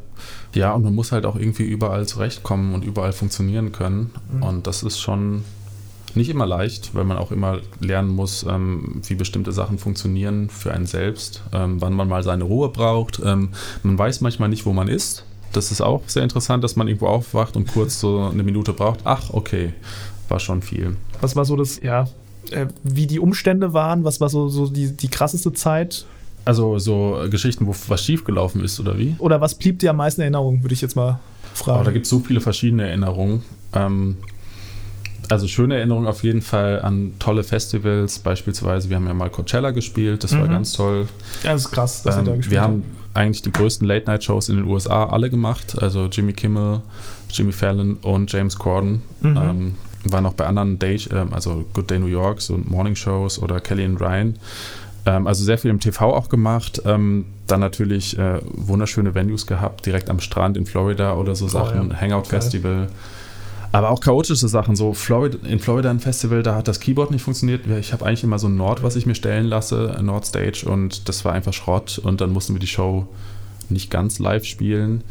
Ja, und man muss halt auch irgendwie überall zurechtkommen und überall funktionieren können. Mhm. Und das ist schon nicht immer leicht, weil man auch immer lernen muss, ähm, wie bestimmte Sachen funktionieren für einen selbst, ähm, wann man mal seine Ruhe braucht. Ähm, man weiß manchmal nicht, wo man ist. Das ist auch sehr interessant, dass man irgendwo aufwacht und kurz so eine Minute braucht. Ach, okay, war schon viel. Was war so das, ja, äh, wie die Umstände waren? Was war so, so die, die krasseste Zeit? Also so Geschichten, wo was schiefgelaufen ist oder wie? Oder was blieb dir am meisten in Erinnerung, würde ich jetzt mal fragen. Oh, da gibt es so viele verschiedene Erinnerungen. Ähm, also schöne Erinnerungen auf jeden Fall an tolle Festivals. Beispielsweise, wir haben ja mal Coachella gespielt, das mhm. war ganz toll. Ja, das ist krass, dass ähm, ihr da gespielt Wir haben eigentlich die größten Late-Night-Shows in den USA alle gemacht. Also Jimmy Kimmel, Jimmy Fallon und James Corden. Mhm. Ähm, war noch bei anderen Day, äh, also Good Day New York, so Morning Shows oder Kelly and Ryan. Ähm, also sehr viel im TV auch gemacht. Ähm, dann natürlich äh, wunderschöne Venues gehabt, direkt am Strand in Florida oder so oh, Sachen, ja. Hangout Festival. Aber auch chaotische Sachen, so Florida, in Florida ein Festival, da hat das Keyboard nicht funktioniert. Ich habe eigentlich immer so ein Nord, was ich mir stellen lasse, ein Nord Stage und das war einfach Schrott und dann mussten wir die Show nicht ganz live spielen.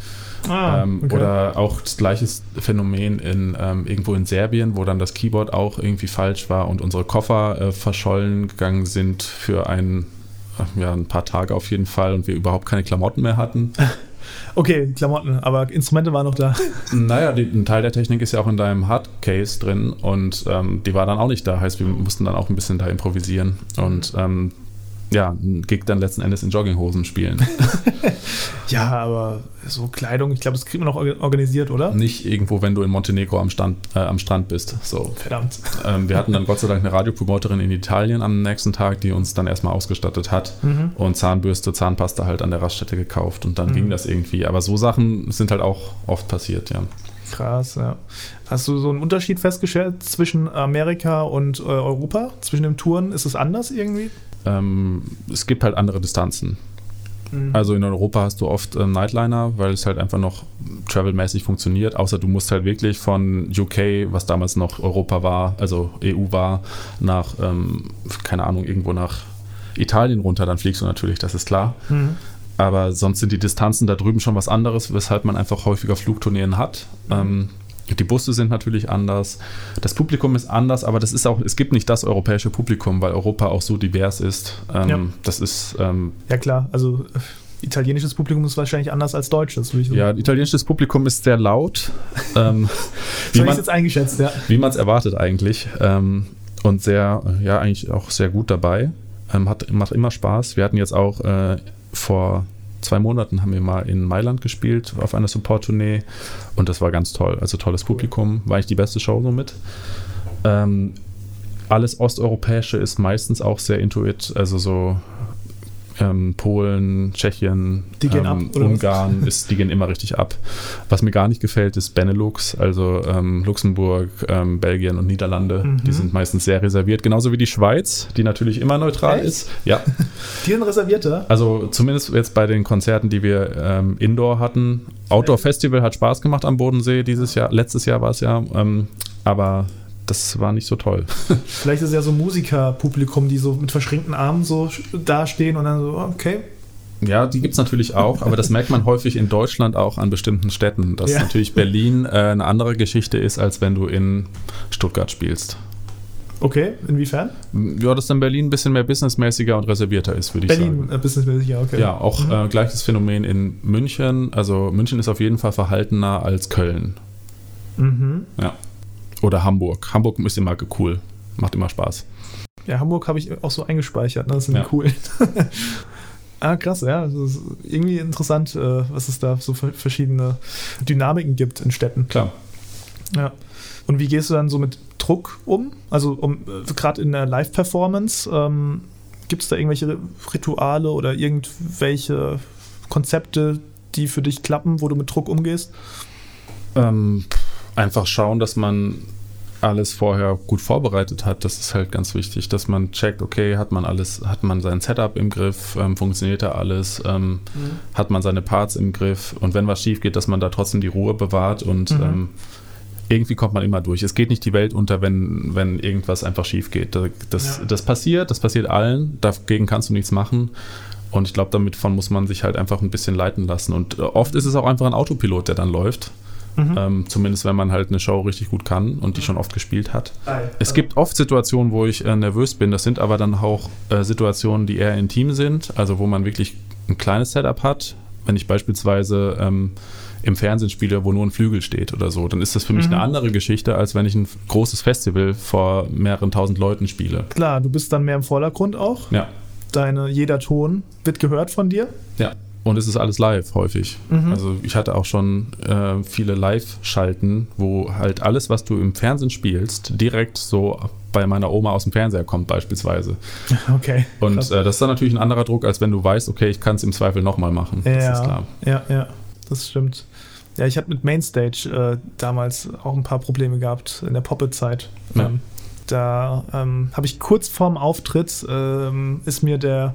Ah, ähm, okay. Oder auch das gleiche Phänomen in, ähm, irgendwo in Serbien, wo dann das Keyboard auch irgendwie falsch war und unsere Koffer äh, verschollen gegangen sind für ein, ja, ein paar Tage auf jeden Fall und wir überhaupt keine Klamotten mehr hatten. Okay, Klamotten, aber Instrumente waren noch da. Naja, die, ein Teil der Technik ist ja auch in deinem Hardcase drin und ähm, die war dann auch nicht da. Heißt, wir mussten dann auch ein bisschen da improvisieren. Und ähm, ja, ein Gig dann letzten Endes in Jogginghosen spielen. ja, aber so Kleidung, ich glaube, das kriegt man auch organisiert, oder? Nicht irgendwo, wenn du in Montenegro am, Stand, äh, am Strand bist. So. Verdammt. Ähm, wir hatten dann Gott sei Dank eine Radiopromoterin in Italien am nächsten Tag, die uns dann erstmal ausgestattet hat mhm. und Zahnbürste, Zahnpasta halt an der Raststätte gekauft und dann mhm. ging das irgendwie. Aber so Sachen sind halt auch oft passiert, ja. Krass, ja. Hast du so einen Unterschied festgestellt zwischen Amerika und äh, Europa? Zwischen den Touren? Ist es anders irgendwie? Ähm, es gibt halt andere Distanzen. Mhm. Also in Europa hast du oft äh, Nightliner, weil es halt einfach noch travelmäßig funktioniert, außer du musst halt wirklich von UK, was damals noch Europa war, also EU war, nach, ähm, keine Ahnung, irgendwo nach Italien runter, dann fliegst du natürlich, das ist klar. Mhm. Aber sonst sind die Distanzen da drüben schon was anderes, weshalb man einfach häufiger Flugtourneen hat. Ähm, die Busse sind natürlich anders, das Publikum ist anders, aber das ist auch, es gibt nicht das europäische Publikum, weil Europa auch so divers ist. Ähm, ja. Das ist. Ähm, ja, klar, also äh, italienisches Publikum ist wahrscheinlich anders als deutsches. Ja, italienisches Publikum ist sehr laut. ähm, wie man es jetzt eingeschätzt, ja. Wie man es erwartet eigentlich. Ähm, und sehr, ja, eigentlich auch sehr gut dabei. Ähm, hat, macht immer Spaß. Wir hatten jetzt auch äh, vor zwei Monaten haben wir mal in Mailand gespielt auf einer Support-Tournee und das war ganz toll. Also tolles Publikum, war eigentlich die beste Show somit. Ähm, Alles Osteuropäische ist meistens auch sehr intuit, also so ähm, Polen, Tschechien, ähm, ab? Ungarn, ist, die gehen immer richtig ab. Was mir gar nicht gefällt, ist Benelux, also ähm, Luxemburg, ähm, Belgien und Niederlande. Mhm. Die sind meistens sehr reserviert, genauso wie die Schweiz, die natürlich immer neutral Echt? ist. Ja, Die sind reservierter? also zumindest jetzt bei den Konzerten, die wir ähm, Indoor hatten. Outdoor Festival hat Spaß gemacht am Bodensee dieses Jahr. Letztes Jahr war es ja, ähm, aber das war nicht so toll. Vielleicht ist es ja so Musikerpublikum, die so mit verschränkten Armen so dastehen und dann so, okay. Ja, die gibt es natürlich auch, aber das merkt man häufig in Deutschland auch an bestimmten Städten, dass Ja. natürlich Berlin äh, eine andere Geschichte ist, als wenn du in Stuttgart spielst. Okay, inwiefern? Ja, dass dann Berlin ein bisschen mehr businessmäßiger und reservierter ist, würde ich Berlin, sagen. äh, businessmäßig, ja, okay. Ja, auch äh, gleiches Phänomen in München. Also München ist auf jeden Fall verhaltener als Köln. Mhm. Ja. Oder Hamburg. Hamburg ist immer cool. Macht immer Spaß. Ja, Hamburg habe ich auch so eingespeichert, ne? das sind Ja. cool. ah, krass, ja. Das ist irgendwie interessant, äh, was es da so ver- verschiedene Dynamiken gibt in Städten. Klar. Ja. Und wie gehst du dann so mit Druck um? Also um, äh, gerade in der Live-Performance, ähm, gibt es da irgendwelche Rituale oder irgendwelche Konzepte, die für dich klappen, wo du mit Druck umgehst? Ähm, einfach schauen, dass man alles vorher gut vorbereitet hat. Das ist halt ganz wichtig, dass man checkt, okay, hat man alles, hat man sein Setup im Griff, ähm, funktioniert da alles, ähm, hat man seine Parts im Griff und wenn was schief geht, dass man da trotzdem die Ruhe bewahrt und Mhm. ähm, irgendwie kommt man immer durch. Es geht nicht die Welt unter, wenn, wenn irgendwas einfach schief geht. Da- Das, Ja. das passiert, das passiert allen, dagegen kannst du nichts machen. Und ich glaube, damit von muss man sich halt einfach ein bisschen leiten lassen. Und äh, oft ist es auch einfach ein Autopilot, der dann läuft. Mhm. Ähm, zumindest wenn man halt eine Show richtig gut kann und die schon oft gespielt hat. Es gibt oft Situationen, wo ich äh, nervös bin. Das sind aber dann auch äh, Situationen, die eher intim sind, also wo man wirklich ein kleines Setup hat. Wenn ich beispielsweise ähm, im Fernsehen spiele, wo nur ein Flügel steht oder so, dann ist das für mich Mhm. eine andere Geschichte, als wenn ich ein großes Festival vor mehreren tausend Leuten spiele. Klar, du bist dann mehr im Vordergrund auch. Ja. Deine, jeder Ton wird gehört von dir. Ja. Und es ist alles live häufig. Mhm. Also ich hatte auch schon äh, viele Live-Schalten, wo halt alles, was du im Fernsehen spielst, direkt so bei meiner Oma aus dem Fernseher kommt beispielsweise. Okay. Und äh, das ist dann natürlich ein anderer Druck, als wenn du weißt, okay, ich kann es im Zweifel nochmal machen. Das ist klar. Ja, ja, das stimmt. Ja, ich hatte mit Mainstage äh, damals auch ein paar Probleme gehabt in der Poppe-Zeit. Ja. Ähm, da ähm, habe ich kurz vorm Auftritt ähm, ist mir der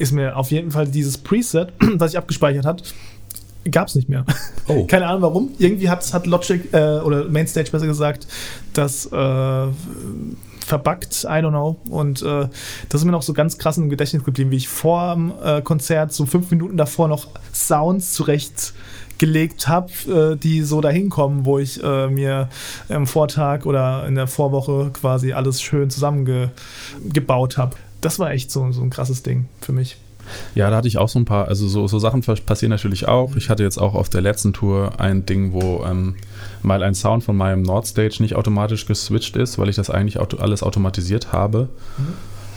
ist mir auf jeden Fall dieses Preset, was ich abgespeichert hat, gab es nicht mehr. Oh. Keine Ahnung warum. Irgendwie hat, hat Logic äh, oder Mainstage besser gesagt, das äh, verbuggt, I don't know. Und äh, das ist mir noch so ganz krass im Gedächtnis geblieben, wie ich vor dem äh, Konzert, so fünf Minuten davor, noch Sounds zurechtgelegt habe, äh, die so dahin kommen, wo ich äh, mir im Vortag oder in der Vorwoche quasi alles schön zusammengebaut habe. Das war echt so, so ein krasses Ding für mich. Ja, da hatte ich auch so ein paar, also so, so Sachen passieren natürlich auch. Ich hatte jetzt auch auf der letzten Tour ein Ding, wo ähm, mal ein Sound von meinem Nordstage nicht automatisch geswitcht ist, weil ich das eigentlich auto alles automatisiert habe.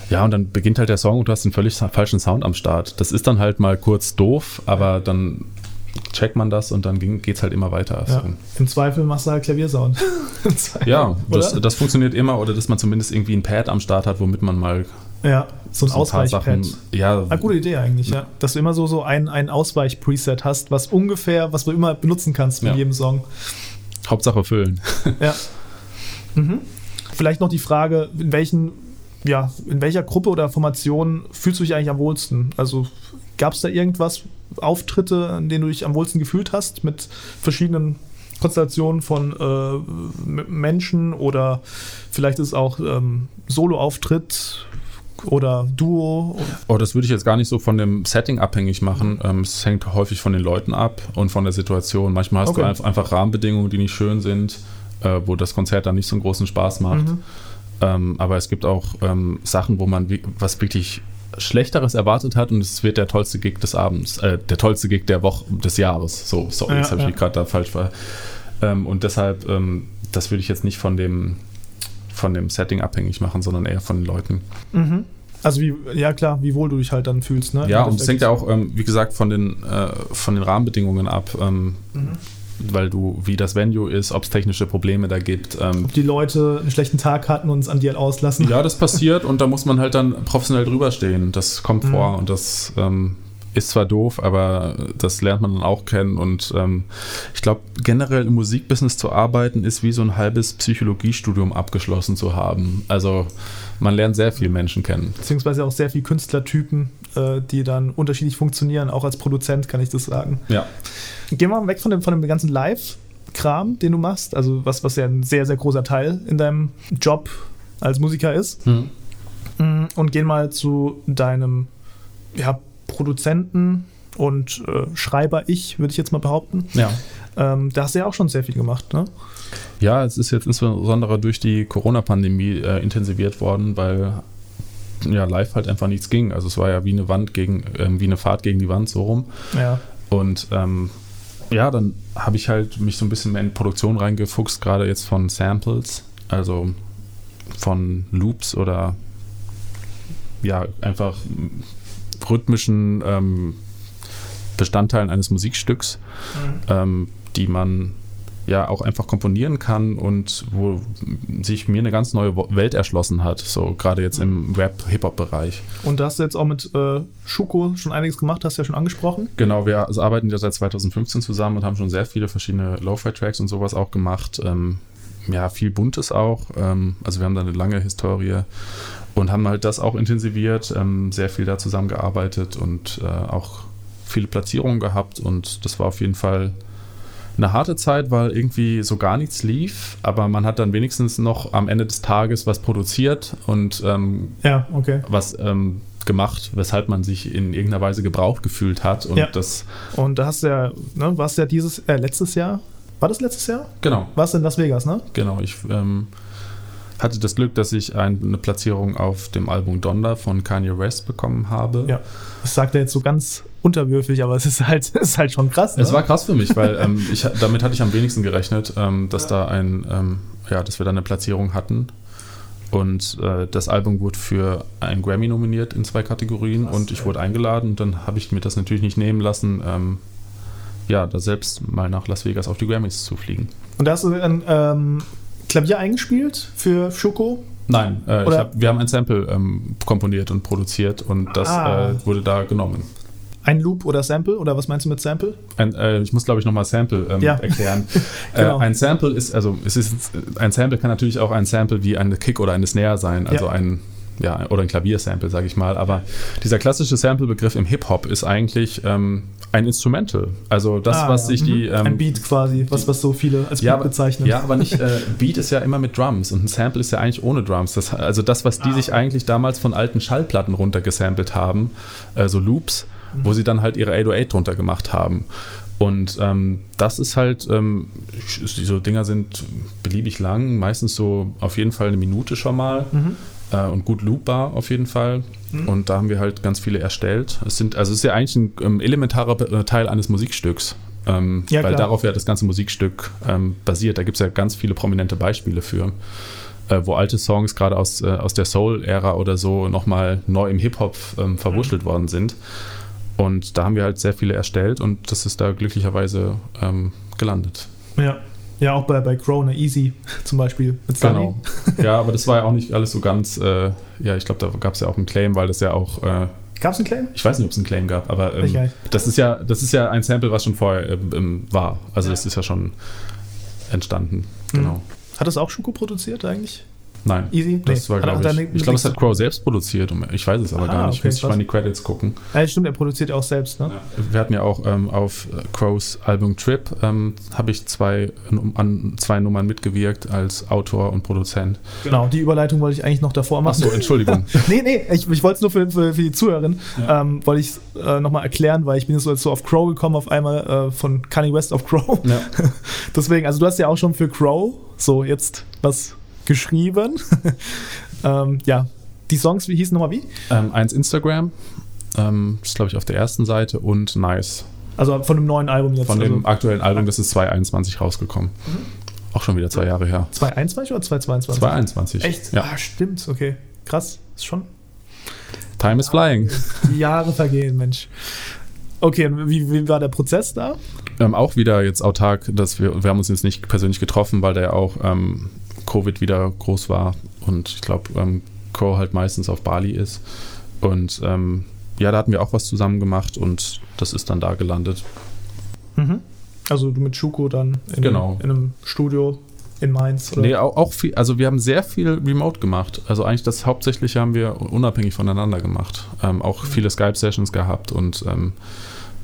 Ja, und dann beginnt halt der Song und du hast den völlig falschen Sound am Start. Das ist dann halt mal kurz doof, aber dann checkt man das und dann ging, geht's halt immer weiter. Ja. Im Zweifel machst du halt Klaviersound. Ja, das, das funktioniert immer oder dass man zumindest irgendwie ein Pad am Start hat, womit man mal ja, so ein so paar Ausweichpad. Ja, Ah, gute Idee eigentlich, ja. Dass du immer so, so ein, ein Ausweich-Preset hast, was ungefähr, was du immer benutzen kannst mit Ja. jedem Song. Hauptsache füllen. Ja. Mhm. Vielleicht noch die Frage, in welchen, ja, in welcher Gruppe oder Formation fühlst du dich eigentlich am wohlsten? Also gab es da irgendwas, Auftritte, an denen du dich am wohlsten gefühlt hast, mit verschiedenen Konstellationen von äh, Menschen oder vielleicht ist es auch ähm, Solo-Auftritt oder Duo? Oh, das würde ich jetzt gar nicht so von dem Setting abhängig machen. Ähm, es hängt häufig von den Leuten ab und von der Situation. Manchmal hast Okay. du einfach, Rahmenbedingungen, die nicht schön sind, äh, wo das Konzert dann nicht so einen großen Spaß macht. Mhm. Ähm, aber es gibt auch ähm, Sachen, wo man was wirklich Schlechteres erwartet hat und es wird der tollste Gig des Abends, äh, der tollste Gig der Woche, des Jahres. So, sorry, Ja, jetzt habe ich ja. mich gerade da falsch ver. Ähm, und deshalb, ähm, das würde ich jetzt nicht von dem, von dem Setting abhängig machen, sondern eher von den Leuten. Mhm. Also wie, ja klar, wie wohl du dich halt dann fühlst, ne? Ja, und es hängt ja auch, ähm, wie gesagt, von den, äh, von den Rahmenbedingungen ab. Ähm, Mhm. weil du, wie das Venue ist, ob es technische Probleme da gibt. Ähm, Ob die Leute einen schlechten Tag hatten und es an dir halt auslassen. ja, das passiert und da muss man halt dann professionell drüber stehen. Das kommt Mhm. vor und das ähm, ist zwar doof, aber das lernt man dann auch kennen. Und ähm, ich glaube, generell im Musikbusiness zu arbeiten, ist wie so ein halbes Psychologiestudium abgeschlossen zu haben. Also man lernt sehr viel Menschen kennen. Beziehungsweise auch sehr viele Künstlertypen, äh, die dann unterschiedlich funktionieren. Auch als Produzent kann ich das sagen. Ja. Gehen wir mal weg von dem, von dem ganzen Live-Kram, den du machst. Also was, was ja ein sehr, sehr großer Teil in deinem Job als Musiker ist. Hm. Mm, Und gehen mal zu deinem ja, Produzenten und äh, Schreiber-Ich, würde ich jetzt mal behaupten. Ja. Ähm, da hast du ja auch schon sehr viel gemacht, ne? Ja, es ist jetzt insbesondere durch die Corona-Pandemie äh, intensiviert worden, weil ja live halt einfach nichts ging. Also es war ja wie eine Wand gegen, ähm, wie eine Fahrt gegen die Wand so rum. Ja. Und ähm, ja, dann habe ich halt mich so ein bisschen mehr in Produktion reingefuchst, gerade jetzt von Samples, also von Loops oder ja, einfach rhythmischen ähm, Bestandteilen eines Musikstücks, ähm, die man ja auch einfach komponieren kann und wo sich mir eine ganz neue Welt erschlossen hat, so gerade jetzt im Rap-Hip-Hop-Bereich. Und da hast du jetzt auch mit äh, Schuko schon einiges gemacht, hast du ja schon angesprochen. Genau, wir also arbeiten ja seit 2015 zusammen und haben schon sehr viele verschiedene Lo-Fi-Tracks und sowas auch gemacht. Ähm, ja, viel Buntes auch. Ähm, also wir haben da eine lange Historie und haben halt das auch intensiviert, ähm, sehr viel da zusammengearbeitet und äh, auch viele Platzierungen gehabt und das war auf jeden Fall eine harte Zeit, weil irgendwie so gar nichts lief, aber man hat dann wenigstens noch am Ende des Tages was produziert und ähm, Ja, okay. was ähm, gemacht, weshalb man sich in irgendeiner Weise gebraucht gefühlt hat. Und Ja. das, Und da hast du ja, ne, warst ja dieses, äh, letztes Jahr, war das letztes Jahr? genau, Warst du in Las Vegas, ne? genau. Ich ähm, hatte das Glück, dass ich ein, eine Platzierung auf dem Album Donda von Kanye West bekommen habe. Ja. Das sagt er jetzt so ganz unterwürfig, aber es ist halt, es ist halt schon krass. Es ne? war krass für mich, weil ähm, ich, damit hatte ich am wenigsten gerechnet, ähm, dass da ein, ähm, ja, dass wir da eine Platzierung hatten. Und äh, das Album wurde für einen Grammy nominiert in zwei Kategorien und ich wurde eingeladen und dann habe ich mir das natürlich nicht nehmen lassen, ähm, ja, da selbst mal nach Las Vegas auf die Grammys zu fliegen. Und da hast du ein ähm, Klavier eingespielt für Schuko. Nein, äh, hab, wir haben ein Sample ähm, komponiert und produziert und das Ah. äh, wurde da genommen. Ein Loop oder Sample? Oder was meinst du mit Sample? Ein, äh, ich muss, glaube ich, nochmal Sample ähm, Ja. erklären. Genau. äh, ein Sample ist, also es ist, ein Sample kann natürlich auch ein Sample wie eine Kick oder eine Snare sein, also Ja. ein, ja, oder ein Klaviersample, sage ich mal. Aber dieser klassische Sample-Begriff im Hip-Hop ist eigentlich ähm, ein Instrumental. Also das, Ah, was ja. sich die. Mhm. Ähm, ein Beat quasi, was, was so viele als Beat ja, aber, bezeichnen. ja, aber nicht. Äh, Beat ist ja immer mit Drums und ein Sample ist ja eigentlich ohne Drums. Das, also das, was die Ah. sich eigentlich damals von alten Schallplatten runtergesampelt haben, äh, so Loops, Mhm. wo sie dann halt ihre 808 drunter gemacht haben. Und ähm, das ist halt, ähm, so Dinger sind beliebig lang, meistens so auf jeden Fall eine Minute schon mal Mhm. Äh, und gut loopbar auf jeden Fall. Mhm. Und da haben wir halt ganz viele erstellt. Es sind, also es ist ja eigentlich ein ähm, elementarer Be- Teil eines Musikstücks. Ähm, Ja, weil klar. darauf ja das ganze Musikstück ähm, basiert. Da gibt es ja ganz viele prominente Beispiele für, äh, wo alte Songs gerade aus, äh, aus der Soul-Ära oder so nochmal neu im Hip-Hop ähm, verwurschtelt worden sind. Und da haben wir halt sehr viele erstellt und das ist da glücklicherweise ähm, gelandet. Ja. Ja, auch bei, bei Crow, ne, Easy zum Beispiel. Mit Sunny. Genau. ja, aber das war ja auch nicht alles so ganz, äh, ja, ich glaube, da gab es ja auch einen Claim, weil das ja auch, äh, Gab es einen Claim? ich weiß nicht, ob es einen Claim gab, aber ähm, das ist ja, das ist ja ein Sample, was schon vorher ähm, ähm, war. Also das ist ja schon entstanden. Genau. Hat das auch Schuko produziert eigentlich? Nein. Easy? Das Nee. war, glaube ich. Ich glaube, es hat Crow selbst produziert. Ich weiß es aber Ah, gar nicht. okay, Muss ich mal krass. in die Credits gucken. Ja, stimmt, er produziert auch selbst, ne? Wir hatten ja auch ähm, auf äh, Crows Album Trip ähm, habe ich zwei, an zwei Nummern mitgewirkt als Autor und Produzent. Genau, die Überleitung wollte ich eigentlich noch davor machen. Achso, Entschuldigung. nee, nee, ich, ich wollte es nur für, für, für die Zuhörerin, Ja. ähm, wollte ich es äh, nochmal erklären, weil ich bin jetzt so, jetzt so auf Crow gekommen, auf einmal äh, von Kanye West auf Crow. ja. Deswegen, also du hast ja auch schon für Crow so jetzt was geschrieben. ähm, ja, die Songs, wie hießen nochmal wie? ähm, eins Instagram, ähm, das ist glaube ich auf der ersten Seite und Nice. Also von dem neuen Album jetzt. Von dem also aktuellen Album, das ist 2021 rausgekommen. Auch schon wieder zwei Jahre her. 2021 oder 2022? 2021. Echt? Ja. Ah, stimmt, okay. Krass, ist schon Time is flying. die Jahre vergehen, Mensch. Okay, und wie, wie war der Prozess da? Ähm, auch wieder jetzt autark, dass wir, wir haben uns jetzt nicht persönlich getroffen, weil der auch ähm, Covid wieder groß war und ich glaube, ähm, Co halt meistens auf Bali ist. Und ähm, ja, da hatten wir auch was zusammen gemacht und das ist dann da gelandet. Mhm. Also du mit Schuko dann in, Genau. in einem Studio in Mainz? Oder? Nee, auch, auch viel, also wir haben sehr viel remote gemacht. Also eigentlich das Hauptsächliche haben wir unabhängig voneinander gemacht. Ähm, auch viele Skype-Sessions gehabt und ähm,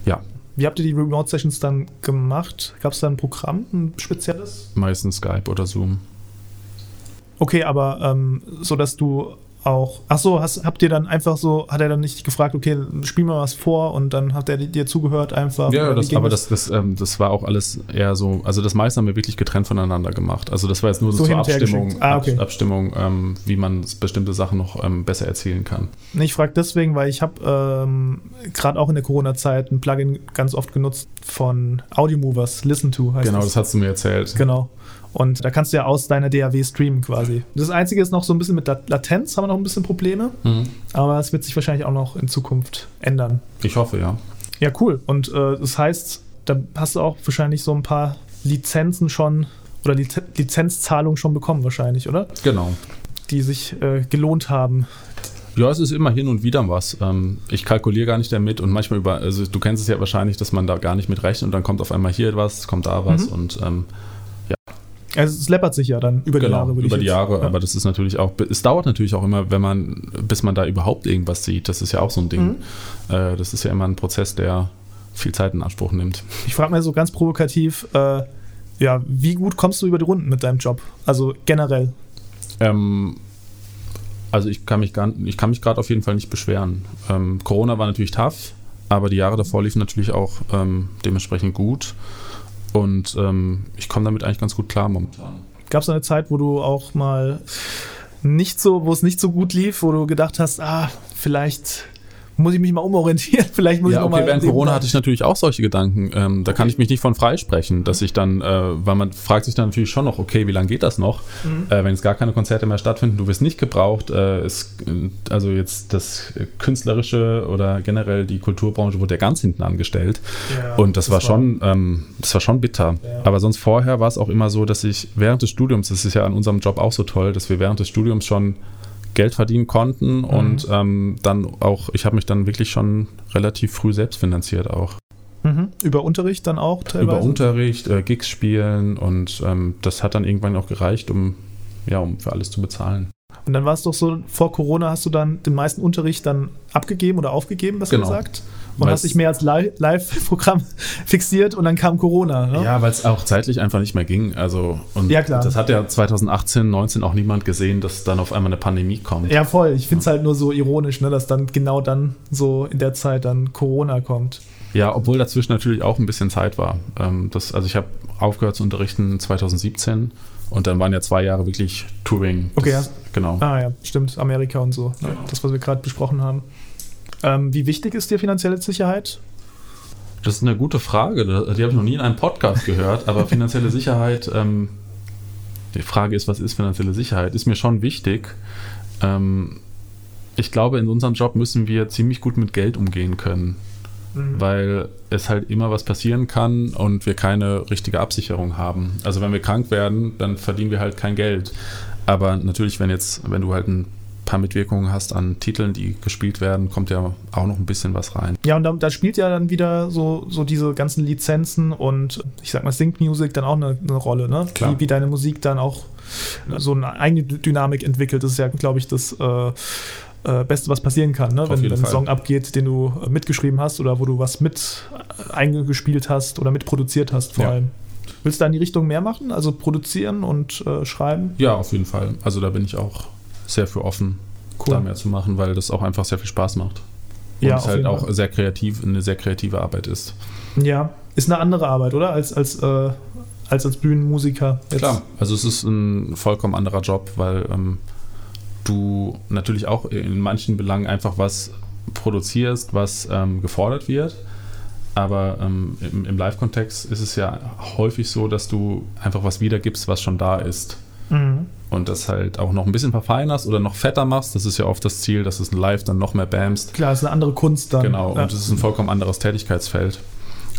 ja, Wie habt ihr die Remote-Sessions dann gemacht? Gab es da ein Programm, ein spezielles? meistens Skype oder Zoom. Okay, aber ähm, so dass du auch. Ach so, hast, habt ihr dann einfach so, hat er dann nicht gefragt, okay, spiel mal was vor und dann hat er dir zugehört einfach? Ja, das, aber das, das, ähm, das war auch alles eher so, also das meiste haben wir wirklich getrennt voneinander gemacht. Also das war jetzt nur so, So zur Abstimmung. Ah, okay. Ab, Abstimmung ähm, wie man bestimmte Sachen noch ähm, besser erzählen kann. Ich frage deswegen, weil ich habe ähm, gerade auch in der Corona-Zeit ein Plugin ganz oft genutzt von Audiomovers, Listen to heißt Genau, das. das hast du mir erzählt. Genau. Und da kannst du ja aus deiner DAW streamen quasi. Das Einzige ist noch so ein bisschen mit La- Latenz, haben wir noch ein bisschen Probleme, Mhm. aber es wird sich wahrscheinlich auch noch in Zukunft ändern. Ich hoffe, ja. Ja, cool. Und äh, das heißt, da hast du auch wahrscheinlich so ein paar Lizenzen schon oder Liz Lizenzzahlungen schon bekommen wahrscheinlich, oder? Genau. Die sich äh, gelohnt haben. Ja, es ist immer hin und wieder was. Ähm, ich kalkuliere gar nicht damit und manchmal über, also du kennst es ja wahrscheinlich, dass man da gar nicht mit rechnet und dann kommt auf einmal hier was, kommt da was Mhm. und ähm, Also es läppert sich ja dann über die genau, Jahre. würde über die jetzt- Jahre, Ja. aber das ist natürlich auch, es dauert natürlich auch immer, wenn man, bis man da überhaupt irgendwas sieht. Das ist ja auch so ein Ding. Mhm. Äh, das ist ja immer ein Prozess, der viel Zeit in Anspruch nimmt. Ich frage mal so ganz provokativ, äh, ja, wie gut kommst du über die Runden mit deinem Job? Also generell. Ähm, also ich kann mich gar, ich kann mich gerade auf jeden Fall nicht beschweren. Ähm, Corona war natürlich tough, aber die Jahre davor liefen natürlich auch ähm, dementsprechend gut. Und ähm, ich komme damit eigentlich ganz gut klar momentan. Gab es eine Zeit, wo du auch mal nicht so, wo es nicht so gut lief, wo du gedacht hast, ah, vielleicht muss ich mich mal umorientieren, vielleicht muss Ja, ich noch okay, mal während Corona hatte ich natürlich auch solche Gedanken. Ähm, da kann ich mich nicht von freisprechen, dass ich dann, äh, weil man fragt sich dann natürlich schon noch, okay, wie lange geht das noch? Mhm. Äh, wenn jetzt gar keine Konzerte mehr stattfinden, du wirst nicht gebraucht. Äh, es, äh, also jetzt das Künstlerische oder generell die Kulturbranche wurde ja ganz hinten angestellt. Ja, Und das, war schon, ähm, das war schon bitter. Ja. Aber sonst vorher war es auch immer so, dass ich während des Studiums, das ist ja an unserem Job auch so toll, dass wir während des Studiums schon Geld verdienen konnten und ähm, dann auch, ich habe mich dann wirklich schon relativ früh selbst finanziert auch. Mhm. Über Unterricht dann auch teilweise? Über Unterricht, äh, Gigs spielen und ähm, das hat dann irgendwann auch gereicht, um, ja, um für alles zu bezahlen. Und dann war es doch so, vor Corona hast du dann den meisten Unterricht dann abgegeben oder aufgegeben, was Genau. du gesagt? Und Weil hast dich mehr als Li- Live-Programm fixiert und dann kam Corona. Ne? Ja, weil es auch zeitlich einfach nicht mehr ging. Also, und Ja, klar. das hat ja 2018, 19 auch niemand gesehen, dass dann auf einmal eine Pandemie kommt. Ja, voll. Ich finde es halt nur so ironisch, ne, dass dann genau dann so in der Zeit dann Corona kommt. Ja, obwohl dazwischen natürlich auch ein bisschen Zeit war. Ähm, das, also ich habe aufgehört zu unterrichten 2017 und dann waren ja zwei Jahre wirklich Touring. Okay, das, genau. Ah ja, stimmt. Amerika und so. Genau. Das, was wir gerade besprochen haben. Ähm, wie wichtig ist dir finanzielle Sicherheit? Das ist eine gute Frage. Die habe ich noch nie in einem Podcast gehört, aber finanzielle Sicherheit, ähm, die Frage ist, was ist finanzielle Sicherheit? Ist mir schon wichtig. Ähm, ich glaube, in unserem Job müssen wir ziemlich gut mit Geld umgehen können, weil es halt immer was passieren kann und wir keine richtige Absicherung haben. Also wenn wir krank werden, dann verdienen wir halt kein Geld. Aber natürlich, wenn jetzt, wenn du halt ein paar Mitwirkungen hast an Titeln, die gespielt werden, kommt ja auch noch ein bisschen was rein. Ja, und da, da spielt ja dann wieder so, so diese ganzen Lizenzen und ich sag mal Sync Music dann auch eine, eine Rolle, ne? Klar. Wie, wie deine Musik dann auch so eine eigene Dynamik entwickelt. Das ist ja, glaube ich, das äh, äh, Beste, was passieren kann, ne? Wenn, wenn ein. Song abgeht, den du äh, mitgeschrieben hast oder wo du was mit äh, eingespielt hast oder mitproduziert hast vor Ja. allem. Willst du da in die Richtung mehr machen? Also produzieren und äh, schreiben? Ja, auf jeden Fall. Also da bin ich auch sehr für offen, Cool. da mehr zu machen, weil das auch einfach sehr viel Spaß macht. Und Ja, es halt auch Fall. sehr kreativ, eine sehr kreative Arbeit ist. Ja, ist eine andere Arbeit, oder? Als als, äh, als, als Bühnenmusiker. Jetzt. Klar, also es ist ein vollkommen anderer Job, weil ähm, du natürlich auch in manchen Belangen einfach was produzierst, was ähm, gefordert wird. Aber ähm, im, im Live-Kontext ist es ja häufig so, dass du einfach was wiedergibst, was schon da ist. Mhm. Und das halt auch noch ein bisschen verfeinerst oder noch fetter machst. Das ist ja oft das Ziel, dass es live dann noch mehr bamst. Klar, es ist eine andere Kunst dann. Genau, ja. und es ist ein vollkommen anderes Tätigkeitsfeld.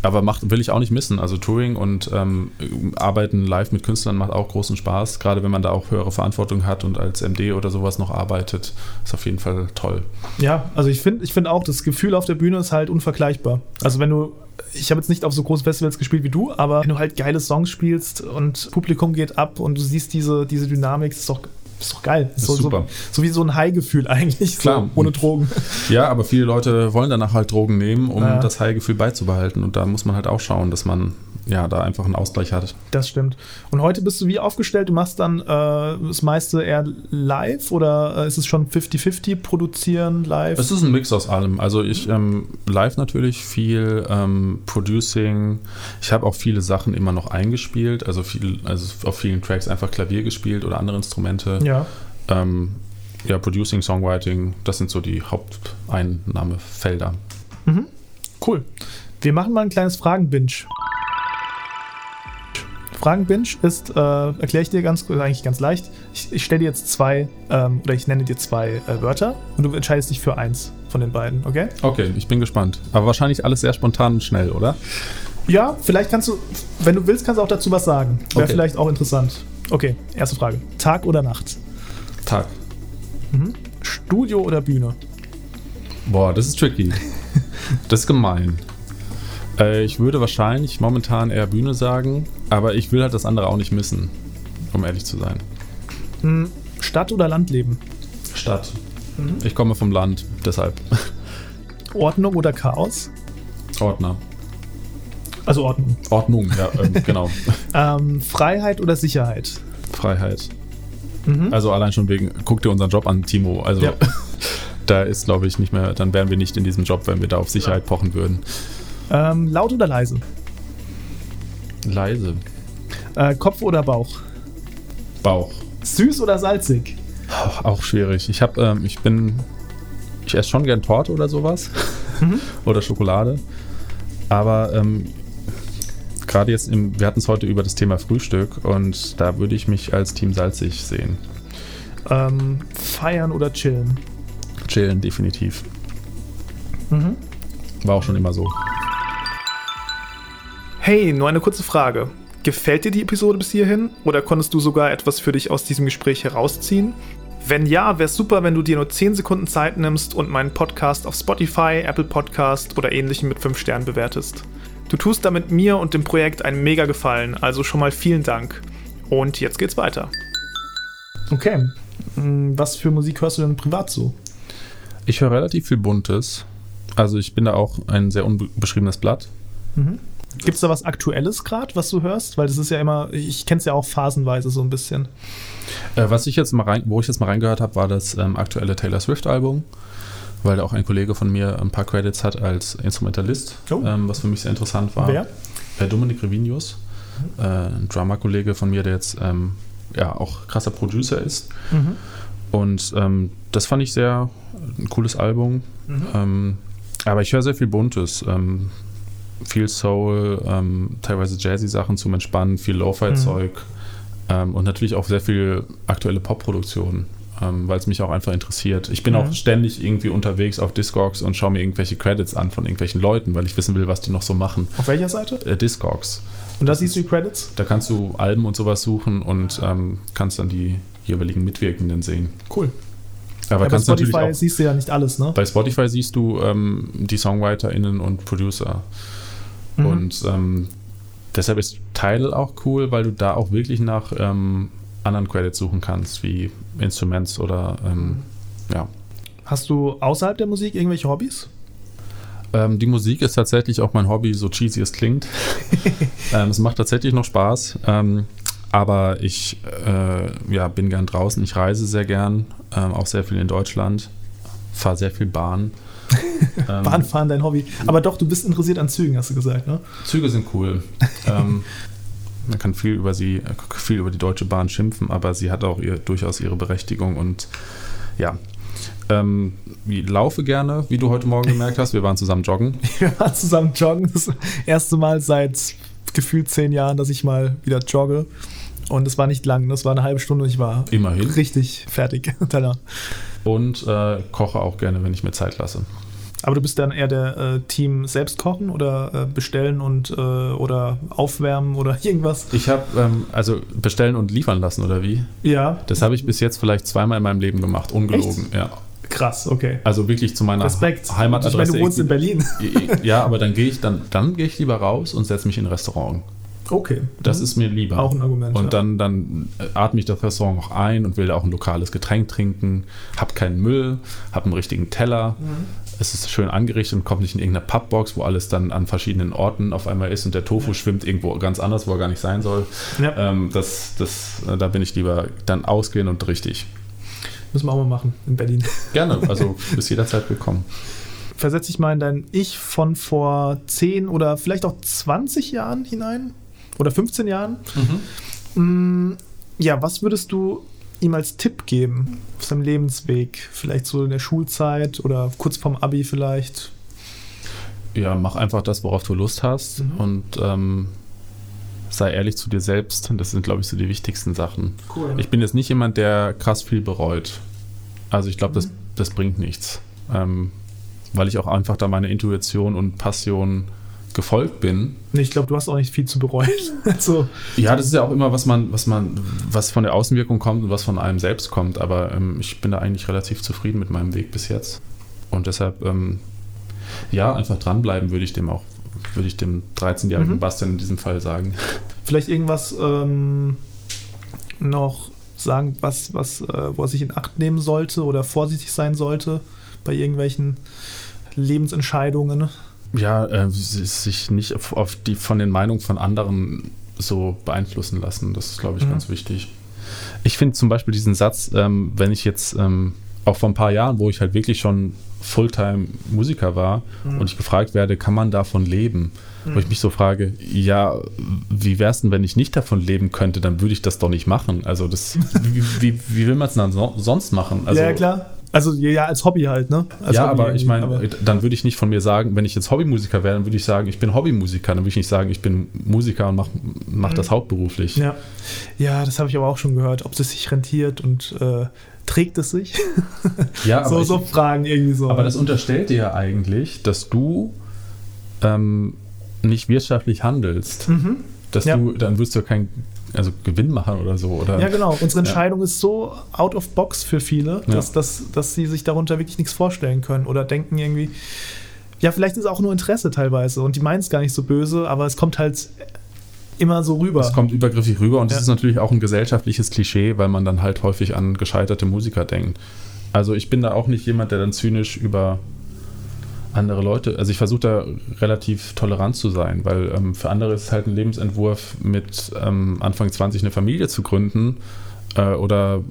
Aber macht, will ich auch nicht missen. Also Touring und ähm, Arbeiten live mit Künstlern macht auch großen Spaß. Gerade wenn man da auch höhere Verantwortung hat und als MD oder sowas noch arbeitet, ist auf jeden Fall toll. Ja, also ich finde ich find auch, das Gefühl auf der Bühne ist halt unvergleichbar. Also wenn du ich habe jetzt nicht auf so großen Festivals gespielt wie du, aber wenn du halt geile Songs spielst und Publikum geht ab und du siehst diese, diese Dynamik, ist doch ist doch geil. Ist so, super. So, so, wie so ein High-Gefühl eigentlich, Klar. So, ohne Drogen. Ja, aber viele Leute wollen danach halt Drogen nehmen, um ja. das High-Gefühl beizubehalten. Und da muss man halt auch schauen, dass man ja, da einfach einen Ausgleich hat. Das stimmt. Und heute bist du wie aufgestellt? Du machst dann äh, das meiste eher live oder äh, ist es schon 50-50 produzieren live? Es ist ein Mix aus allem. Also ich ähm, live natürlich viel ähm, Producing. Ich habe auch viele Sachen immer noch eingespielt, also viel, also auf vielen Tracks einfach Klavier gespielt oder andere Instrumente. Ja. Ähm, ja, Producing, Songwriting, das sind so die Haupteinnahmefelder. Mhm. Cool. Wir machen mal ein kleines Fragen-Binge. Fragen-Binge ist, äh, erkläre ich dir ganz, eigentlich ganz leicht. Ich, ich stelle dir jetzt zwei, ähm, oder ich nenne dir zwei äh, Wörter und du entscheidest dich für eins von den beiden, okay? Okay, ich bin gespannt. Aber wahrscheinlich alles sehr spontan und schnell, oder? Ja, vielleicht kannst du, wenn du willst, kannst du auch dazu was sagen. Wäre okay. vielleicht auch interessant. Okay, erste Frage. Tag oder Nacht? Tag. Mhm. Studio oder Bühne? Boah, das ist tricky. das ist gemein. Äh, ich würde wahrscheinlich momentan eher Bühne sagen, aber ich will halt das andere auch nicht missen, um ehrlich zu sein. Hm, Stadt oder Landleben? Stadt. Mhm. Ich komme vom Land, deshalb. Ordnung oder Chaos? Ordner. Also Ordnung. Ordnung, ja, ähm, genau. ähm, Freiheit oder Sicherheit? Freiheit. Mhm. Also allein schon wegen, guck dir unseren Job an, Timo. Also ja. da ist, glaube ich, nicht mehr, dann wären wir nicht in diesem Job, wenn wir da auf Sicherheit ja. pochen würden. Ähm, laut oder leise? Leise. Äh, Kopf oder Bauch? Bauch. Süß oder salzig? Auch, auch schwierig. Ich habe, ähm, ich bin, ich esse schon gern Torte oder sowas mhm. oder Schokolade, aber ähm, gerade jetzt, im, wir hatten es heute über das Thema Frühstück und da würde ich mich als Team salzig sehen. Ähm, feiern oder chillen? Chillen, definitiv. Mhm. War auch schon immer so. Hey, nur eine kurze Frage. Gefällt dir die Episode bis hierhin oder konntest du sogar etwas für dich aus diesem Gespräch herausziehen? Wenn ja, wäre es super, wenn du dir nur 10 Sekunden Zeit nimmst und meinen Podcast auf Spotify, Apple Podcast oder ähnlichem mit 5 Sternen bewertest. Du tust damit mir und dem Projekt einen mega Gefallen, also schon mal vielen Dank. Und jetzt geht's weiter. Okay, hm, was für Musik hörst du denn privat so? Ich höre relativ viel Buntes. Also ich bin da auch ein sehr unbeschriebenes Blatt. Mhm. Gibt es da was Aktuelles gerade, was du hörst? Weil das ist ja immer, ich kenne es ja auch phasenweise so ein bisschen. Äh, was ich jetzt mal rein, wo ich jetzt mal reingehört habe, war das ähm, aktuelle Taylor Swift-Album, weil da auch ein Kollege von mir ein paar Credits hat als Instrumentalist, oh. ähm, was für mich sehr interessant war. Wer? Äh, Dominik Revinius, mhm. äh, ein Drummer-Kollege von mir, der jetzt ähm, ja auch krasser Producer ist. Mhm. Und ähm, das fand ich sehr ein cooles Album. Mhm. Ähm, aber ich höre sehr viel Buntes. Viel Soul, ähm, teilweise Jazzy-Sachen zum Entspannen, viel Lo-Fi-Zeug mhm. ähm, und natürlich auch sehr viel aktuelle Pop-Produktion, ähm, weil es mich auch einfach interessiert. Ich bin mhm. auch ständig irgendwie unterwegs auf Discogs und schaue mir irgendwelche Credits an von irgendwelchen Leuten, weil ich wissen will, was die noch so machen. Auf welcher Seite? Äh, Discogs. Und da siehst du die Credits? Da kannst du Alben und sowas suchen und ähm, kannst dann die jeweiligen Mitwirkenden sehen. Cool. Aber ja, bei Spotify auch, siehst du ja nicht alles, ne? Bei Spotify siehst du ähm, die SongwriterInnen und Producer. Mhm. Und ähm, deshalb ist Tidal auch cool, weil du da auch wirklich nach ähm, anderen Credits suchen kannst, wie Instruments oder ähm, ja. Hast du außerhalb der Musik irgendwelche Hobbys? Ähm, die Musik ist tatsächlich auch mein Hobby, so cheesy es klingt. Ähm, es macht tatsächlich noch Spaß. Ähm, aber ich äh, ja, bin gern draußen, ich reise sehr gern, auch sehr viel in Deutschland, fahre sehr viel Bahn. ähm, Bahnfahren dein Hobby. Aber doch, du bist interessiert an Zügen, hast du gesagt, ne? Züge sind cool. ähm, man kann viel über sie, viel über die Deutsche Bahn schimpfen, aber sie hat auch ihr, durchaus ihre Berechtigung und ja. Ähm, ich laufe gerne, wie du heute Morgen gemerkt hast. Wir waren zusammen joggen. Wir waren zusammen joggen. Das erste Mal seit gefühlt zehn Jahren, dass ich mal wieder jogge. Und es war nicht lang, das war eine halbe Stunde und ich war Immerhin. richtig fertig danach. Und äh, koche auch gerne, wenn ich mir Zeit lasse. Aber du bist dann eher der äh, Team selbst kochen oder äh, bestellen und äh, oder aufwärmen oder irgendwas? Ich habe ähm, also bestellen und liefern lassen oder wie? Ja. Das habe ich bis jetzt vielleicht zweimal in meinem Leben gemacht, ungelogen. Echt? Ja. Krass, okay. Also wirklich zu meiner Respekt. Heimatadresse. Ich meine, du wohnst in Berlin. ja, aber dann gehe ich dann, dann gehe ich lieber raus und setze mich in ein Restaurant. Okay. Das Mhm. ist mir lieber. Auch ein Argument, Und ja. dann, dann atme ich das Restaurant auch ein und will da auch ein lokales Getränk trinken, hab keinen Müll, hab einen richtigen Teller. Mhm. Es ist schön angerichtet und kommt nicht in irgendeine Pappbox, wo alles dann an verschiedenen Orten auf einmal ist und der Tofu schwimmt irgendwo ganz anders, wo er gar nicht sein soll. Ja. Ähm, das, das, äh, da bin ich lieber dann ausgehen und richtig. Müssen wir auch mal machen in Berlin. Gerne, also bis jederzeit willkommen. Versetz dich mal in dein Ich von vor 10 oder vielleicht auch 20 Jahren hinein. Oder 15 Jahren. Mm, Ja, was würdest du ihm als Tipp geben auf seinem Lebensweg? Vielleicht so in der Schulzeit oder kurz vorm Abi vielleicht. Ja, mach einfach das, worauf du Lust hast Mhm. und ähm, sei ehrlich zu dir selbst. Das sind, glaube ich, so die wichtigsten Sachen. Cool. Ich bin jetzt nicht jemand, der krass viel bereut. Also ich glaube, das, Mhm. das bringt nichts. Ähm, weil ich auch einfach da meiner Intuition und Passion gefolgt bin. Ich glaube, du hast auch nicht viel zu bereuen. also, Ja, das ist ja auch immer, was man, was man, was von der Außenwirkung kommt und was von einem selbst kommt. Aber ähm, ich bin da eigentlich relativ zufrieden mit meinem Weg bis jetzt. Und deshalb, ähm, ja, einfach dranbleiben würde ich dem auch, würde ich dem 13-jährigen Mhm. Bastian in diesem Fall sagen. vielleicht irgendwas ähm, noch sagen, was, was, äh, wo er sich in Acht nehmen sollte oder vorsichtig sein sollte bei irgendwelchen Lebensentscheidungen. Ja, äh, sich nicht auf, auf die von den Meinungen von anderen so beeinflussen lassen. Das ist, glaube ich, Mhm. ganz wichtig. Ich finde zum Beispiel diesen Satz, ähm, wenn ich jetzt ähm, auch vor ein paar Jahren, wo ich halt wirklich schon Fulltime-Musiker war Mhm. und ich gefragt werde, kann man davon leben? Wo ich mich so frage, ja, wie wäre es denn, wenn ich nicht davon leben könnte, dann würde ich das doch nicht machen. Also das, wie, wie, wie will man es dann so, sonst machen? Also, ja, klar. Also ja, als Hobby halt, ne? Als ja, Hobby aber ich meine, aber- dann würde ich nicht von mir sagen, wenn ich jetzt Hobbymusiker wäre, dann würde ich sagen, ich bin Hobbymusiker. Dann würde ich nicht sagen, ich bin Musiker und mache mach das hauptberuflich. Ja, ja das habe ich aber auch schon gehört, ob es sich rentiert und äh, trägt es sich? Ja, aber, so, ich, so Fragen irgendwie so. aber das unterstellt dir ja eigentlich, dass du ähm, nicht wirtschaftlich handelst. mhm. Dass Ja. du, dann wirst du ja keinen also Gewinn machen oder so. Oder, Ja, genau. Unsere Ja. Entscheidung ist so out of box für viele, Ja. dass, dass, dass sie sich darunter wirklich nichts vorstellen können oder denken irgendwie, ja, vielleicht ist es auch nur Interesse teilweise und die meinen es gar nicht so böse, aber es kommt halt immer so rüber. Es kommt übergriffig rüber und es Ja. ist natürlich auch ein gesellschaftliches Klischee, weil man dann halt häufig an gescheiterte Musiker denkt. Also ich bin da auch nicht jemand, der dann zynisch über andere Leute, also ich versuche da relativ tolerant zu sein, weil ähm, für andere ist es halt ein Lebensentwurf, mit ähm, Anfang 20 eine Familie zu gründen äh, oder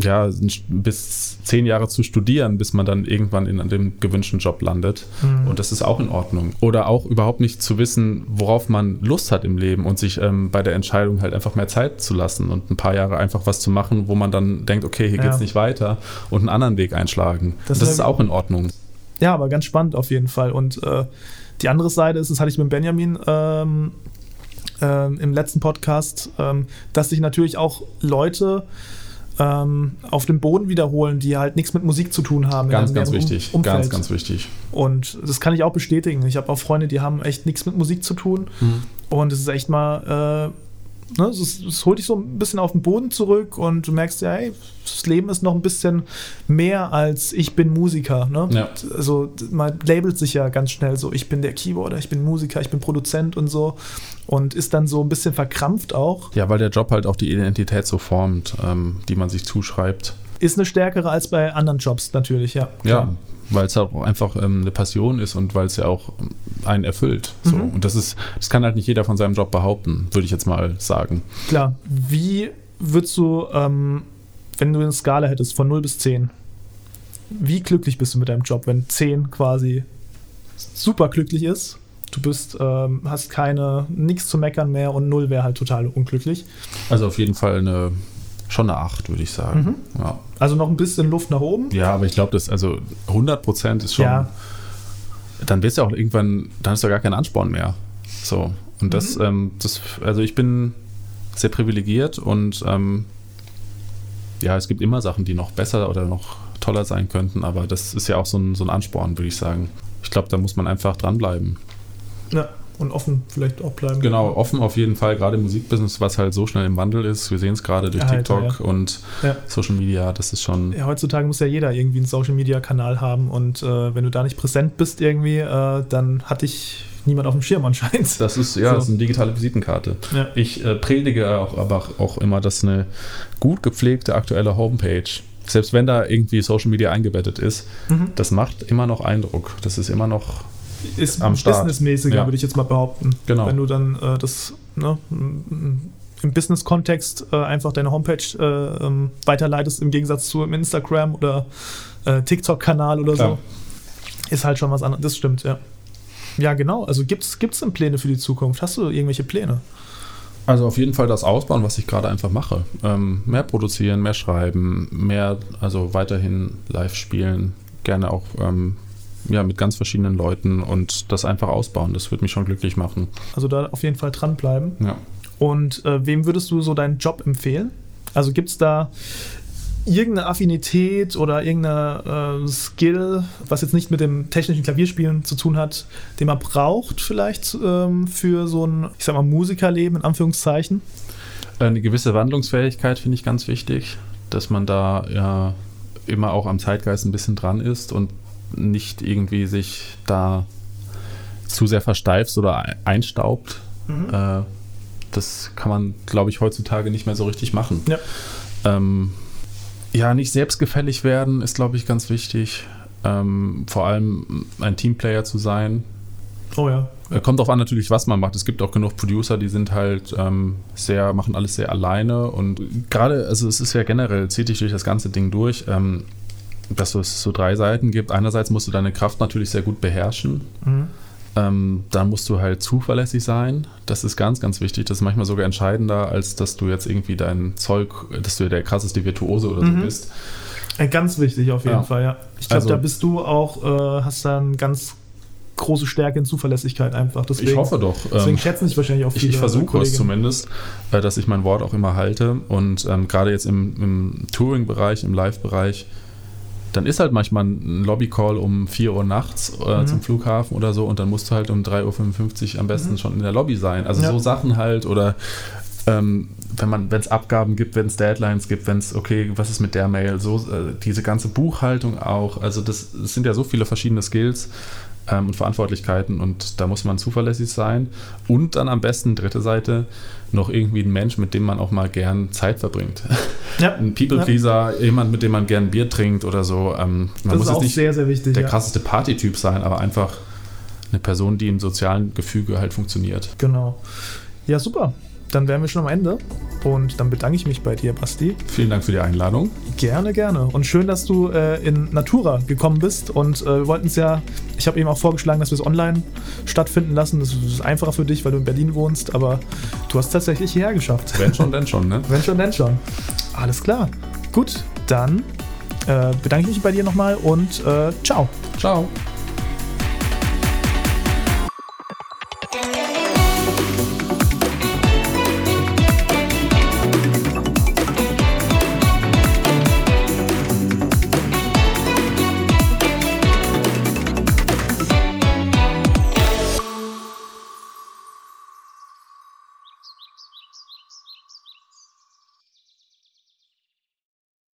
ja, bis zehn Jahre zu studieren, bis man dann irgendwann in dem gewünschten Job landet. Mhm. Und das ist auch in Ordnung. Oder auch überhaupt nicht zu wissen, worauf man Lust hat im Leben und sich ähm, bei der Entscheidung halt einfach mehr Zeit zu lassen und ein paar Jahre einfach was zu machen, wo man dann denkt, okay, hier Ja. geht's nicht weiter und einen anderen Weg einschlagen. Das Das, ist auch in Ordnung. Ja, aber ganz spannend auf jeden Fall. Und äh, die andere Seite ist, das hatte ich mit Benjamin ähm, ähm, im letzten Podcast, ähm, dass sich natürlich auch Leute ähm, auf dem Boden wiederholen, die halt nichts mit Musik zu tun haben. Ganz, ganz wichtig. Um Umfeld. Ganz, ganz wichtig. Und das kann ich auch bestätigen. Ich habe auch Freunde, die haben echt nichts mit Musik zu tun. Und es ist echt mal, äh, ne, es, es holt dich so ein bisschen auf den Boden zurück und du merkst ja, hey, das Leben ist noch ein bisschen mehr als ich bin Musiker. Ne? Ja. Also man labelt sich ja ganz schnell so, ich bin der Keyboarder, ich bin Musiker, ich bin Produzent und so. Und ist dann so ein bisschen verkrampft auch. Ja, weil der Job halt auch die Identität so formt, ähm, die man sich zuschreibt. Ist eine stärkere als bei anderen Jobs natürlich, ja. Ja, weil es auch einfach ähm, eine Passion ist und weil es ja auch ähm, einen erfüllt. So. Mhm. Und das ist, das kann halt nicht jeder von seinem Job behaupten, würde ich jetzt mal sagen. Klar. Wie würdest du, ähm, wenn du eine Skala hättest von 0 bis 10, wie glücklich bist du mit deinem Job, wenn 10 quasi super glücklich ist? Du bist, ähm, hast keine, nichts zu meckern mehr und 0 wäre halt total unglücklich. Also auf jeden Fall eine, schon eine 8, würde ich sagen. Ja. Also noch ein bisschen Luft nach oben. ja, aber ich glaube, das, also 100 Prozent ist schon, Ja. dann es ja auch irgendwann, dann ist ja gar kein Ansporn mehr. So. Und das, Mhm. ähm, das, also ich bin sehr privilegiert und ähm, ja, es gibt immer Sachen, die noch besser oder noch toller sein könnten, aber das ist ja auch so ein, so ein Ansporn, würde ich sagen. Ich glaube, da muss man einfach dranbleiben. Ja, und offen vielleicht auch bleiben. Genau, offen auf jeden Fall, gerade im Musikbusiness, was halt so schnell im Wandel ist. Wir sehen es gerade durch Alter, TikTok ja. und Ja. Social Media, das ist schon. Ja, heutzutage muss ja jeder irgendwie einen Social-Media-Kanal haben und äh, wenn du da nicht präsent bist irgendwie, äh, dann hat dich niemand auf dem Schirm anscheinend. Das ist ja So. das ist eine digitale Visitenkarte. Ja. Ich äh, predige auch, aber auch immer, dass eine gut gepflegte aktuelle Homepage, selbst wenn da irgendwie Social Media eingebettet ist, Mhm. das macht immer noch Eindruck. Das ist immer noch Ist Am Start. businessmäßiger, Ja. würde ich jetzt mal behaupten. Genau. Wenn du dann äh, das ne, im Business-Kontext äh, einfach deine Homepage äh, ähm, weiterleitest, im Gegensatz zu einem Instagram oder äh, TikTok-Kanal oder Klar. so, ist halt schon was anderes. Das stimmt, ja. Ja, genau. Also gibt es denn Pläne für die Zukunft? Hast du irgendwelche Pläne? Also auf jeden Fall das Ausbauen, was ich gerade einfach mache. Ähm, mehr produzieren, mehr schreiben, mehr, also weiterhin live spielen, gerne auch ähm, ja, mit ganz verschiedenen Leuten und das einfach ausbauen. Das würde mich schon glücklich machen. Also da auf jeden Fall dranbleiben. Ja. Und äh, wem würdest du so deinen Job empfehlen? Also gibt es da irgendeine Affinität oder irgendeine äh, Skill, was jetzt nicht mit dem technischen Klavierspielen zu tun hat, den man braucht vielleicht ähm, für so ein, ich sag mal, Musikerleben in Anführungszeichen? Eine gewisse Wandlungsfähigkeit finde ich ganz wichtig, dass man da ja immer auch am Zeitgeist ein bisschen dran ist und nicht irgendwie sich da zu sehr versteift oder einstaubt. Äh, das kann man, glaube ich, heutzutage nicht mehr so richtig machen. Ja. Ähm, ja, nicht selbstgefällig werden ist, glaube ich, ganz wichtig. Ähm, vor allem ein Teamplayer zu sein, Oh ja. äh, Kommt drauf an natürlich, was man macht. Es gibt auch genug Producer, die sind halt ähm, sehr, machen alles sehr alleine und gerade, also es ist ja generell, zieht dich durch das ganze Ding durch, ähm, dass es so drei Seiten gibt. Einerseits musst du deine Kraft natürlich sehr gut beherrschen. Mhm. Ähm, dann musst du halt zuverlässig sein. Das ist ganz, ganz wichtig. Das ist manchmal sogar entscheidender, als dass du jetzt irgendwie dein Zeug, dass du der krasseste Virtuose oder Mhm. so bist. Äh, Ganz wichtig auf jeden Ja. Fall, ja. Ich glaube, Also- da bist du auch, äh, hast da eine ganz große Stärke in Zuverlässigkeit einfach. Deswegen, ich hoffe doch. Deswegen Ähm, schätzen dich wahrscheinlich auch Ich, viele ich versuche es zumindest, äh, dass ich mein Wort auch immer halte. Und ähm, gerade jetzt im, im Touring-Bereich, im Live-Bereich, dann ist halt manchmal ein Lobby-Call um 4 Uhr nachts äh, Mhm. zum Flughafen oder so und dann musst du halt um 3.55 Uhr am besten schon in der Lobby sein. Also Ja. so Sachen halt oder ähm, wenn man, wenn es Abgaben gibt, wenn es Deadlines gibt, wenn es, okay, was ist mit der Mail, so äh, diese ganze Buchhaltung auch. Also das, das sind ja so viele verschiedene Skills ähm, und Verantwortlichkeiten und da muss man zuverlässig sein. Und dann am besten, dritte Seite, noch irgendwie ein Mensch, mit dem man auch mal gern Zeit verbringt. Ja, Ein People-Pleaser, jemand, mit dem man gern Bier trinkt oder so. Ähm, man das muss ist jetzt auch nicht sehr, sehr wichtig. der ja. krasseste Partytyp sein, aber einfach eine Person, die im sozialen Gefüge halt funktioniert. Genau. Ja, super. Dann wären wir schon am Ende. Und dann bedanke ich mich bei dir, Basti. Vielen Dank für die Einladung. Gerne, gerne. Und schön, dass du äh, in Natura gekommen bist. Und äh, wir wollten es ja, ich habe eben auch vorgeschlagen, dass wir es online stattfinden lassen. Das ist einfacher für dich, weil du in Berlin wohnst. Aber du hast es tatsächlich hierher geschafft. Wenn schon, denn schon, ne? Wenn schon, denn schon. Alles klar. Gut, dann äh, bedanke ich mich bei dir nochmal und äh, ciao. Ciao.